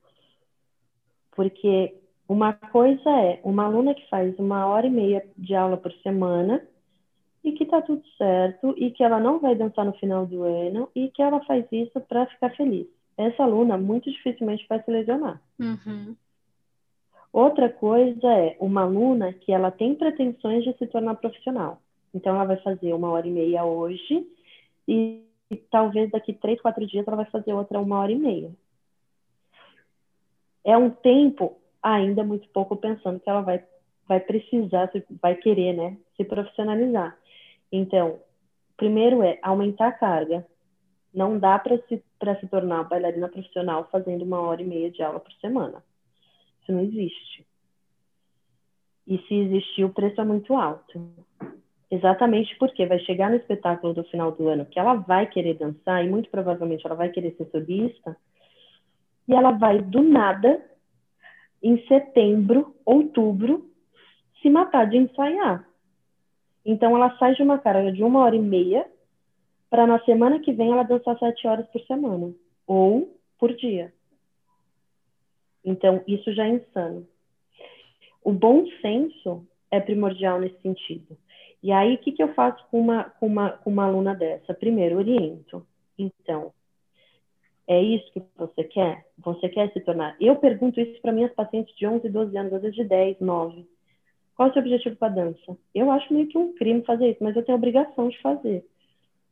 Porque uma coisa é uma aluna que faz uma hora e meia de aula por semana e que está tudo certo e que ela não vai dançar no final do ano e que ela faz isso para ficar feliz. Essa aluna muito dificilmente vai se lesionar. Uhum. Outra coisa é uma aluna que ela tem pretensões de se tornar profissional. Então, ela vai fazer uma hora e meia hoje e, e talvez daqui três, quatro dias ela vai fazer outra uma hora e meia. É um tempo ainda muito pouco pensando que ela vai, vai precisar, vai querer, né, se profissionalizar. Então, primeiro é aumentar a carga. Não dá para se, se tornar bailarina profissional fazendo uma hora e meia de aula por semana. Isso não existe. E se existir, o preço é muito alto. Exatamente porque vai chegar no espetáculo do final do ano que ela vai querer dançar e muito provavelmente ela vai querer ser solista e ela vai do nada em setembro, outubro, se matar de ensaiar. Então, ela sai de uma carga de uma hora e meia para na semana que vem ela dançar sete horas por semana ou por dia. Então, isso já é insano. O bom senso é primordial nesse sentido. E aí, o que, que eu faço com uma, com, uma, com uma aluna dessa? Primeiro, oriento. Então, é isso que você quer? Você quer se tornar? Eu pergunto isso para minhas pacientes de 11, 12 anos, às vezes de 10, 9. Qual é o seu objetivo com a dança? Eu acho meio que um crime fazer isso, mas eu tenho a obrigação de fazer.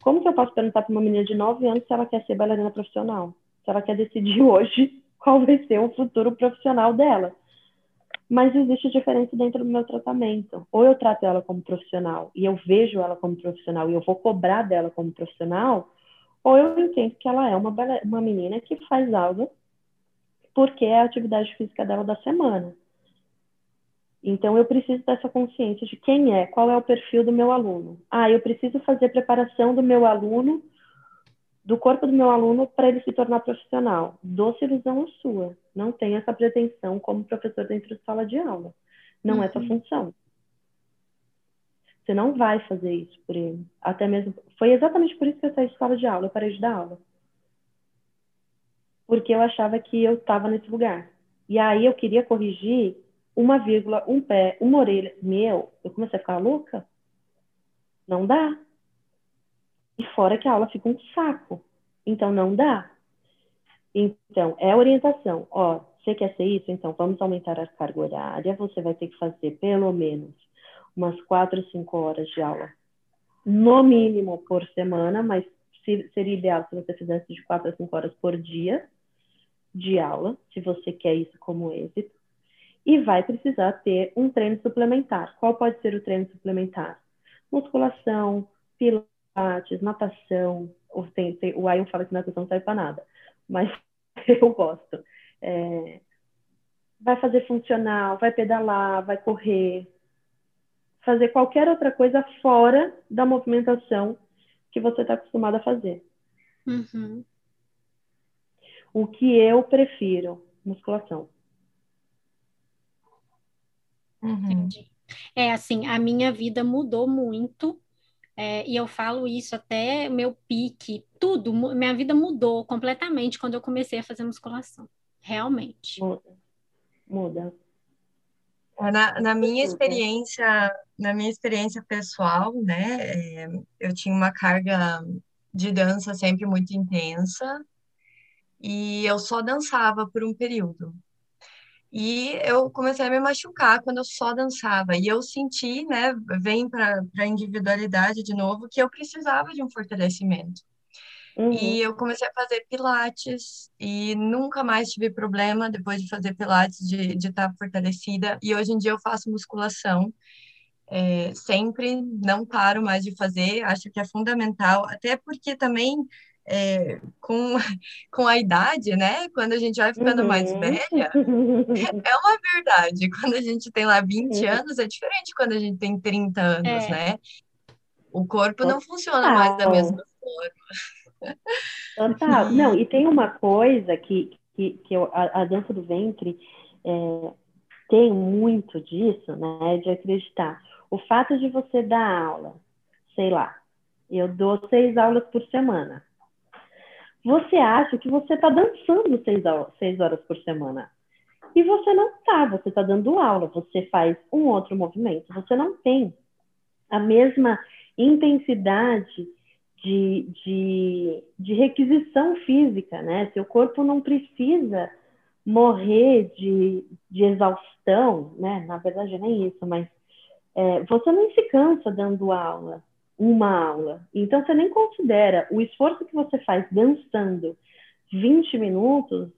Como que eu posso perguntar para uma menina de 9 anos se ela quer ser bailarina profissional? Se ela quer decidir hoje qual vai ser o futuro profissional dela? Mas existe diferença dentro do meu tratamento. Ou eu trato ela como profissional e eu vejo ela como profissional e eu vou cobrar dela como profissional, ou eu entendo que ela é uma, uma menina que faz algo porque é a atividade física dela da semana. Então, eu preciso dessa consciência de quem é, qual é o perfil do meu aluno. Ah, eu preciso fazer preparação do meu aluno, do corpo do meu aluno, para ele se tornar profissional. Doce ilusão é sua. Não tem essa pretensão como professor dentro de sala de aula. Não uhum. é sua uhum. função. Você não vai fazer isso por ele. Até mesmo. Foi exatamente por isso que eu saí de sala de aula, eu parei de dar aula. Porque eu achava que eu estava nesse lugar. E aí eu queria corrigir uma vírgula, um pé, uma orelha. Meu, eu comecei a ficar louca. Não dá. E fora que a aula fica um saco. Então, não dá. Então, é orientação. Ó, você quer ser isso? Então, vamos aumentar a carga horária. Você vai ter que fazer pelo menos umas quatro, cinco horas de aula. No mínimo por semana, mas seria ideal se você fizesse de quatro a cinco horas por dia de aula, se você quer isso como êxito e vai precisar ter um treino suplementar. Qual pode ser o treino suplementar? Musculação, pilates, natação, o, tem, tem, o Ion fala que natação não serve para nada, mas eu gosto. É, vai fazer funcional, vai pedalar, vai correr, fazer qualquer outra coisa fora da movimentação que você está acostumado a fazer. Uhum. O que eu prefiro, musculação. Uhum. É assim, a minha vida mudou muito é, e eu falo isso até meu pique, tudo, minha vida mudou completamente quando eu comecei a fazer musculação, realmente. Muda. Muda. É, na, na minha experiência, na minha experiência pessoal, né, é, eu tinha uma carga de dança sempre muito intensa e eu só dançava por um período. E eu comecei a me machucar quando eu só dançava. E eu senti, né, vem para a individualidade de novo, que eu precisava de um fortalecimento. Uhum. E eu comecei a fazer pilates e nunca mais tive problema depois de fazer pilates de, de estar fortalecida. E hoje em dia eu faço musculação. É, sempre não paro mais de fazer, acho que é fundamental, até porque também é, com, com a idade, né? Quando a gente vai ficando uhum. mais velha, é uma verdade. Quando a gente tem lá 20 uhum. anos, é diferente quando a gente tem 30 anos, é. né? O corpo não funciona mais da mesma forma. Total. Não, e tem uma coisa que, que, que eu, a, a, dança do ventre é, tem muito disso, né? De acreditar. O fato de você dar aula, sei lá, eu dou seis aulas por semana você acha que você está dançando seis, seis horas por semana. E você não está, você está dando aula, você faz um outro movimento, você não tem a mesma intensidade de, de, de requisição física, né? Seu corpo não precisa morrer de, de exaustão, né? Na verdade, nem isso, mas é, você não se cansa dando aula uma aula. Então, você nem considera o esforço que você faz dançando 20 minutos,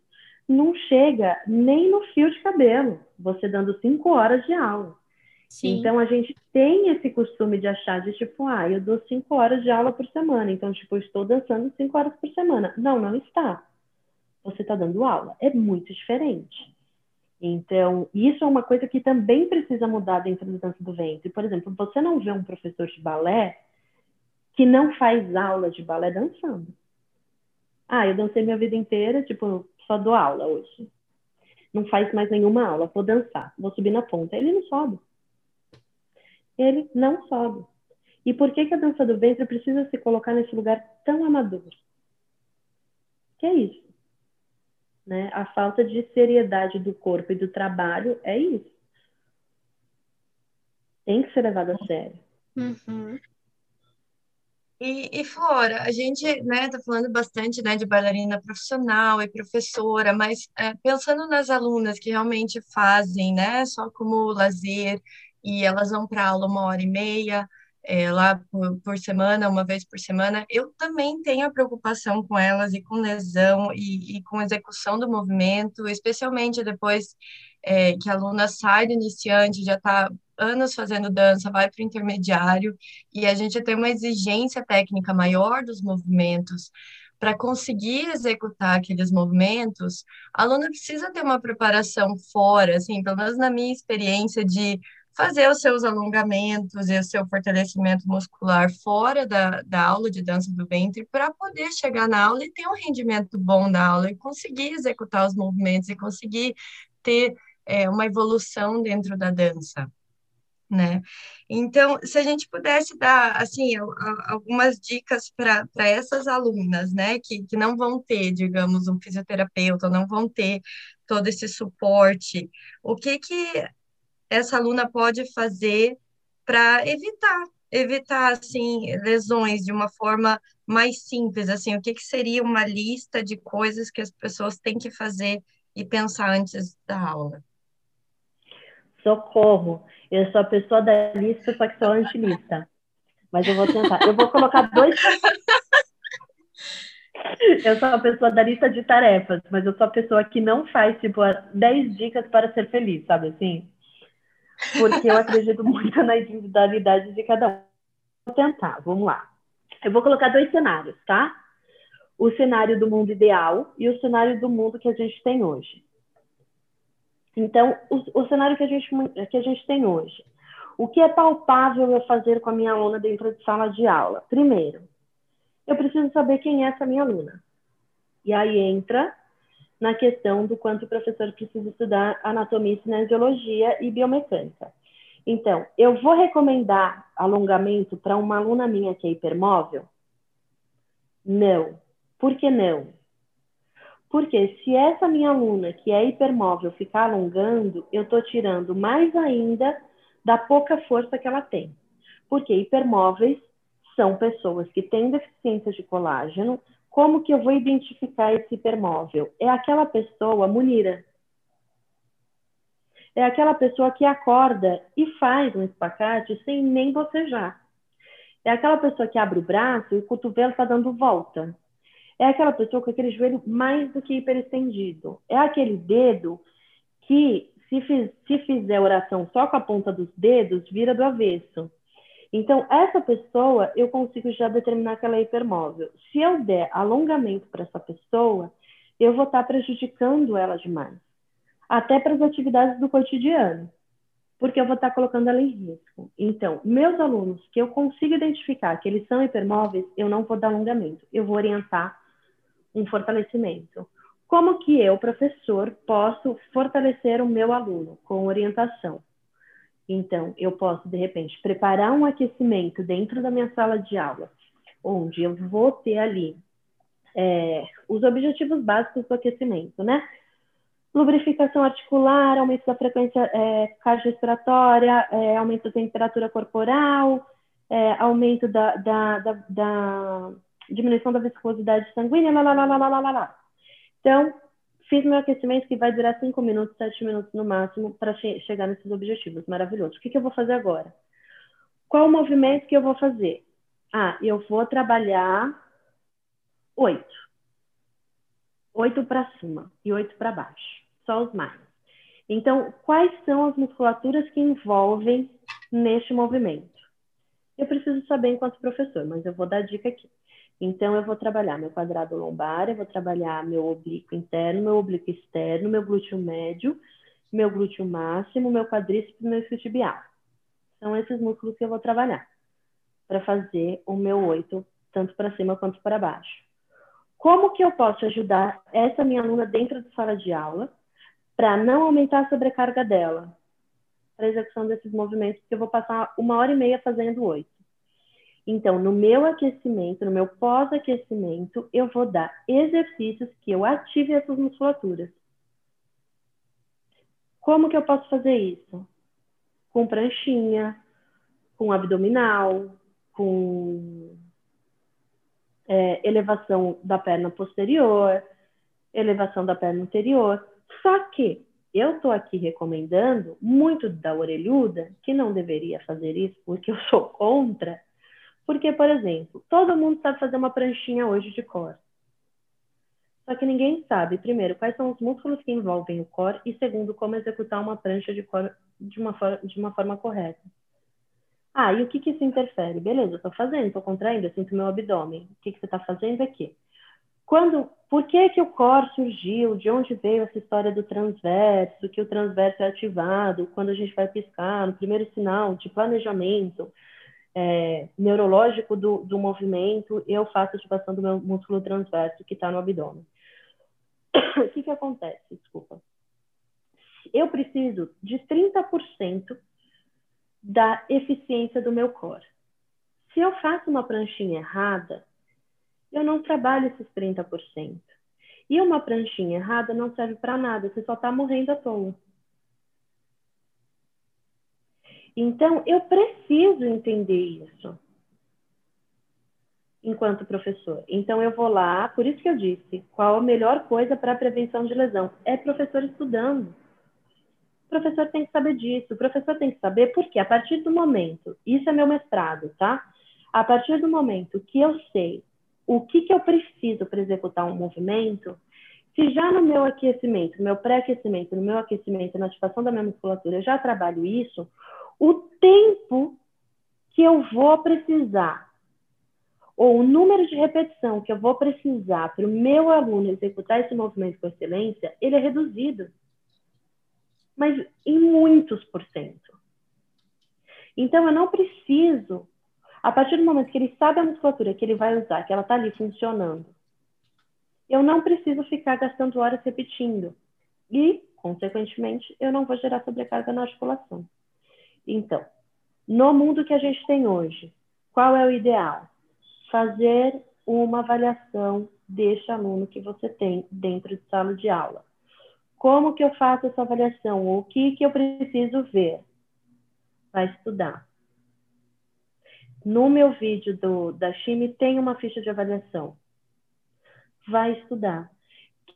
não chega nem no fio de cabelo, você dando 5 horas de aula. Sim. Então, a gente tem esse costume de achar de tipo, ah, eu dou 5 horas de aula por semana, então, tipo, estou dançando 5 horas por semana. Não, não está. Você está dando aula. É muito diferente. Então, isso é uma coisa que também precisa mudar dentro do dança do ventre. Por exemplo, você não vê um professor de balé que não faz aula de balé dançando. Ah, eu dancei minha vida inteira, tipo, só dou aula hoje. Não faz mais nenhuma aula, vou dançar, vou subir na ponta. Ele não sobe. Ele não sobe. E por que, que a dança do ventre precisa se colocar nesse lugar tão amador? Que é isso. Né? A falta de seriedade do corpo e do trabalho é isso. Tem que ser levado a sério. Uhum. E, e Flora, a gente, né, tá falando bastante, né, de bailarina profissional e professora, mas é, pensando nas alunas que realmente fazem, né, só como lazer, e elas vão para aula uma hora e meia, é, lá por, por, semana, uma vez por semana, eu também tenho a preocupação com elas e com lesão e, e com execução do movimento, especialmente depois é, que a aluna sai do iniciante, já está anos fazendo dança, vai para o intermediário, e a gente tem uma exigência técnica maior dos movimentos. Para conseguir executar aqueles movimentos, a aluna precisa ter uma preparação fora, assim, pelo menos na minha experiência de fazer os seus alongamentos e o seu fortalecimento muscular fora da, da aula de dança do ventre para poder chegar na aula e ter um rendimento bom da aula e conseguir executar os movimentos e conseguir ter é, uma evolução dentro da dança né? Então, se a gente pudesse dar, assim, algumas dicas para essas alunas, né, que, que não vão ter, digamos, um fisioterapeuta, não vão ter todo esse suporte, o que que essa aluna pode fazer para evitar, evitar, assim, lesões de uma forma mais simples, assim, o que que seria uma lista de coisas que as pessoas têm que fazer e pensar antes da aula? Socorro! Eu sou a pessoa da lista, só que sou antilista. Mas eu vou tentar. Eu vou colocar dois. Eu sou a pessoa da lista de tarefas, mas eu sou a pessoa que não faz, tipo, 10 dicas para ser feliz, sabe assim? Porque eu acredito muito na individualidade de cada um. Vou tentar, vamos lá. Eu vou colocar dois cenários, tá? o cenário do mundo ideal e o cenário do mundo que a gente tem hoje. Então, o, o cenário que a, gente, que a gente tem hoje. O que é palpável eu fazer com a minha aluna dentro de sala de aula? Primeiro, eu preciso saber quem é essa minha aluna. E aí entra na questão do quanto o professor precisa estudar anatomia, cinesiologia e biomecânica. Então, eu vou recomendar alongamento para uma aluna minha que é hipermóvel? Não. Por que não? Porque se essa minha aluna que é hipermóvel ficar alongando, eu estou tirando mais ainda da pouca força que ela tem. Porque hipermóveis são pessoas que têm deficiência de colágeno. Como que eu vou identificar esse hipermóvel? É aquela pessoa munira, é aquela pessoa que acorda e faz um espacate sem nem bocejar. É aquela pessoa que abre o braço e o cotovelo está dando volta. É aquela pessoa com aquele joelho mais do que hiperestendido. É aquele dedo que, se, fiz, se fizer oração só com a ponta dos dedos, vira do avesso. Então, essa pessoa, eu consigo já determinar que ela é hipermóvel. Se eu der alongamento para essa pessoa, eu vou estar tá prejudicando ela demais até para as atividades do cotidiano, porque eu vou estar colocando ela em risco. Então, meus alunos que eu consigo identificar que eles são hipermóveis, eu não vou dar alongamento, eu vou orientar um fortalecimento. Como que eu, professor, posso fortalecer o meu aluno com orientação? Então, eu posso, de repente, preparar um aquecimento dentro da minha sala de aula, onde eu vou ter ali é, os objetivos básicos do aquecimento, né? lubrificação articular, aumento da frequência é, cardiorrespiratória, é, aumento da temperatura corporal, é, aumento da, da, da, da, diminuição da viscosidade sanguínea, lá, lá, lá, lá, lá, lá, lá. Então, fiz meu aquecimento que vai durar 5 minutos, 7 minutos no máximo para che chegar nesses objetivos. Maravilhoso. O que, que eu vou fazer agora? Qual o movimento que eu vou fazer? Ah, eu vou trabalhar oito. Oito para cima e oito para baixo só os mais. Então, quais são as musculaturas que envolvem neste movimento? Eu preciso saber enquanto professor, mas eu vou dar dica aqui. Então, eu vou trabalhar meu quadrado lombar, eu vou trabalhar meu oblíquo interno, meu oblíquo externo, meu glúteo médio, meu glúteo máximo, meu quadríceps e meu isquiotibial. São esses músculos que eu vou trabalhar para fazer o meu oito, tanto para cima quanto para baixo. Como que eu posso ajudar essa minha aluna dentro da sala de aula para não aumentar a sobrecarga dela para execução desses movimentos, porque eu vou passar uma hora e meia fazendo oito. Então, no meu aquecimento, no meu pós-aquecimento, eu vou dar exercícios que eu ative essas musculaturas. Como que eu posso fazer isso? Com pranchinha, com abdominal, com é, elevação da perna posterior, elevação da perna anterior. Só que eu estou aqui recomendando muito da orelhuda, que não deveria fazer isso, porque eu sou contra. Porque, por exemplo, todo mundo sabe fazer uma pranchinha hoje de core. Só que ninguém sabe, primeiro, quais são os músculos que envolvem o core e, segundo, como executar uma prancha de core de uma, de uma forma correta. Ah, e o que, que isso interfere? Beleza, eu estou fazendo, estou contraindo, eu sinto meu abdômen. O que, que você está fazendo aqui? Quando, por que, que o core surgiu? De onde veio essa história do transverso? Que o transverso é ativado quando a gente vai piscar, no primeiro sinal de planejamento é, neurológico do, do movimento, eu faço ativação do meu músculo transverso que está no abdômen. o que, que acontece? Desculpa. Eu preciso de 30% da eficiência do meu core. Se eu faço uma pranchinha errada, eu não trabalho esses 30%. E uma pranchinha errada não serve para nada, você só está morrendo à toa. Então, eu preciso entender isso enquanto professor. Então, eu vou lá, por isso que eu disse, qual a melhor coisa para a prevenção de lesão? É professor estudando. O professor tem que saber disso, o professor tem que saber porque a partir do momento, isso é meu mestrado, tá? A partir do momento que eu sei o que, que eu preciso para executar um movimento, se já no meu aquecimento, no meu pré-aquecimento, no meu aquecimento, na ativação da minha musculatura, eu já trabalho isso, o tempo que eu vou precisar, ou o número de repetição que eu vou precisar para o meu aluno executar esse movimento com excelência, ele é reduzido. Mas em muitos por cento. Então, eu não preciso, a partir do momento que ele sabe a musculatura que ele vai usar, que ela está ali funcionando, eu não preciso ficar gastando horas repetindo. E, consequentemente, eu não vou gerar sobrecarga na articulação. Então, no mundo que a gente tem hoje, qual é o ideal? fazer uma avaliação deste aluno que você tem dentro de sala de aula. Como que eu faço essa avaliação? O que que eu preciso ver? Vai estudar. No meu vídeo do, da Chime tem uma ficha de avaliação. Vai estudar.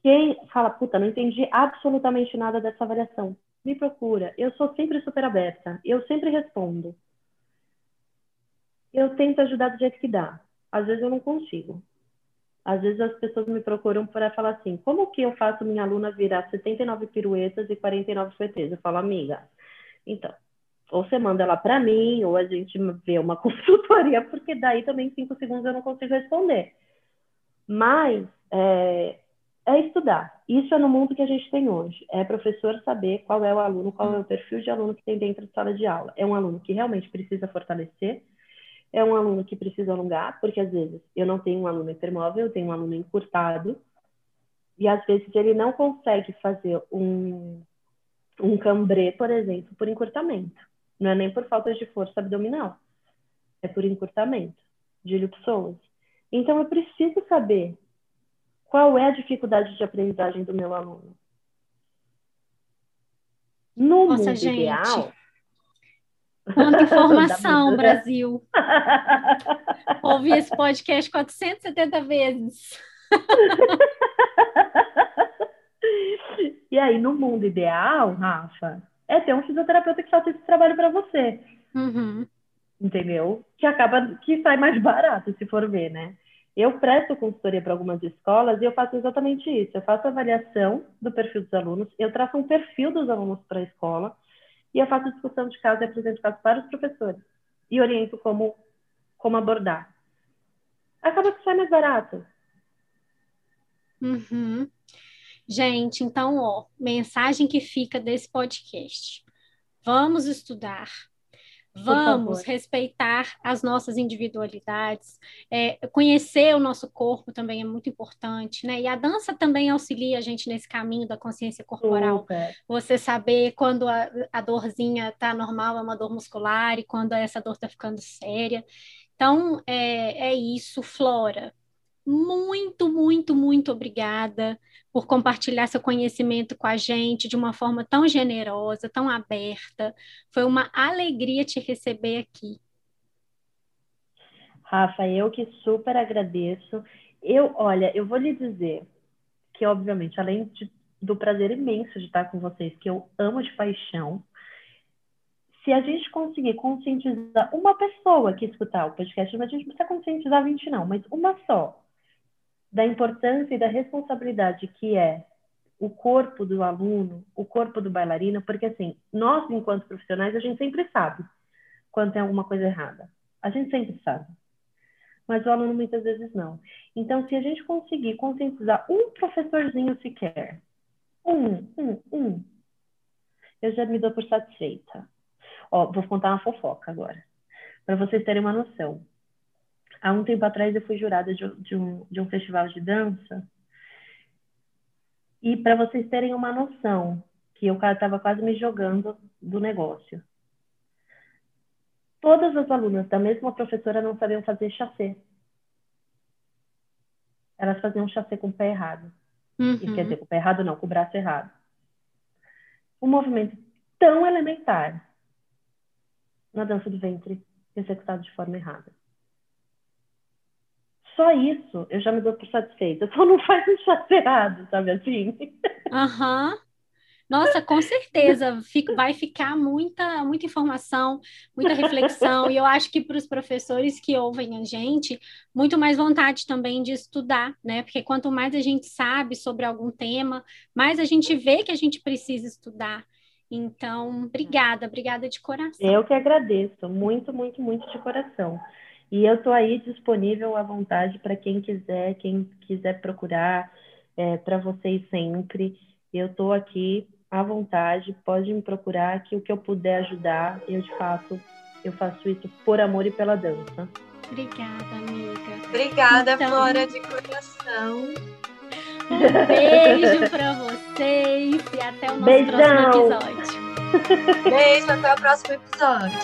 Quem fala, puta, não entendi absolutamente nada dessa avaliação, me procura. Eu sou sempre super aberta. Eu sempre respondo. Eu tento ajudar do jeito que dá às vezes eu não consigo. Às vezes as pessoas me procuram para falar assim: como que eu faço minha aluna virar 79 piruetas e 49 FTs? Eu falo, amiga, então, ou você manda ela para mim, ou a gente vê uma consultoria, porque daí também cinco segundos eu não consigo responder. Mas é, é estudar. Isso é no mundo que a gente tem hoje. É professor saber qual é o aluno, qual é o perfil de aluno que tem dentro de sala de aula. É um aluno que realmente precisa fortalecer, é um aluno que precisa alongar, porque às vezes eu não tenho um aluno hipermóvel, eu tenho um aluno encurtado, e às vezes ele não consegue fazer um, um cambré, por exemplo, por encurtamento. Não é nem por falta de força abdominal, é por encurtamento de ilipsoas. Então eu preciso saber qual é a dificuldade de aprendizagem do meu aluno. No Nossa, mundo gente. ideal, Quanta informação, Brasil! Ouvi esse podcast 470 vezes. e aí, no mundo ideal, Rafa, é ter um fisioterapeuta que faça esse trabalho para você. Uhum. Entendeu? Que acaba, que sai mais barato, se for ver, né? Eu presto consultoria para algumas escolas e eu faço exatamente isso. Eu faço avaliação do perfil dos alunos, eu traço um perfil dos alunos para a escola, e eu faço discussão de caso e apresento caso para os professores e oriento como, como abordar. Acaba que sai mais barato. Uhum. Gente, então, ó, mensagem que fica desse podcast. Vamos estudar, Vamos respeitar as nossas individualidades, é, conhecer o nosso corpo também é muito importante, né? E a dança também auxilia a gente nesse caminho da consciência corporal. Super. Você saber quando a, a dorzinha está normal, é uma dor muscular, e quando essa dor está ficando séria. Então, é, é isso, Flora. Muito, muito, muito obrigada por compartilhar seu conhecimento com a gente de uma forma tão generosa, tão aberta. Foi uma alegria te receber aqui. Rafa, eu que super agradeço. Eu, olha, eu vou lhe dizer que, obviamente, além de, do prazer imenso de estar com vocês, que eu amo de paixão, se a gente conseguir conscientizar uma pessoa que escutar o podcast, a gente não precisa conscientizar 20, não, mas uma só, da importância e da responsabilidade que é o corpo do aluno, o corpo do bailarino, porque assim, nós enquanto profissionais, a gente sempre sabe quando tem alguma coisa errada. A gente sempre sabe. Mas o aluno muitas vezes não. Então, se a gente conseguir conscientizar um professorzinho sequer, um, um, um, eu já me dou por satisfeita. Ó, vou contar uma fofoca agora, para vocês terem uma noção há um tempo atrás eu fui jurada de, de, um, de um festival de dança. E para vocês terem uma noção, que o cara estava quase me jogando do negócio. Todas as alunas da mesma professora não sabiam fazer chassi. Elas faziam chassi com o pé errado. Uhum. E, quer dizer, com o pé errado não, com o braço errado. Um movimento tão elementar na dança do ventre executado de forma errada. Só isso eu já me dou por satisfeita. Só não faz um chateado, sabe assim? Aham. Uhum. Nossa, com certeza vai ficar muita, muita informação, muita reflexão, e eu acho que para os professores que ouvem a gente, muito mais vontade também de estudar, né? Porque quanto mais a gente sabe sobre algum tema, mais a gente vê que a gente precisa estudar. Então, obrigada, obrigada de coração. Eu que agradeço, muito, muito, muito de coração. E eu estou aí disponível à vontade para quem quiser, quem quiser procurar, é, para vocês sempre. Eu estou aqui à vontade, pode me procurar, que o que eu puder ajudar, eu te faço, eu faço isso por amor e pela dança. Obrigada, amiga. Obrigada, então... Flora, de coração. Um beijo para vocês e até o nosso Beijão. próximo episódio. Beijo, até o próximo episódio.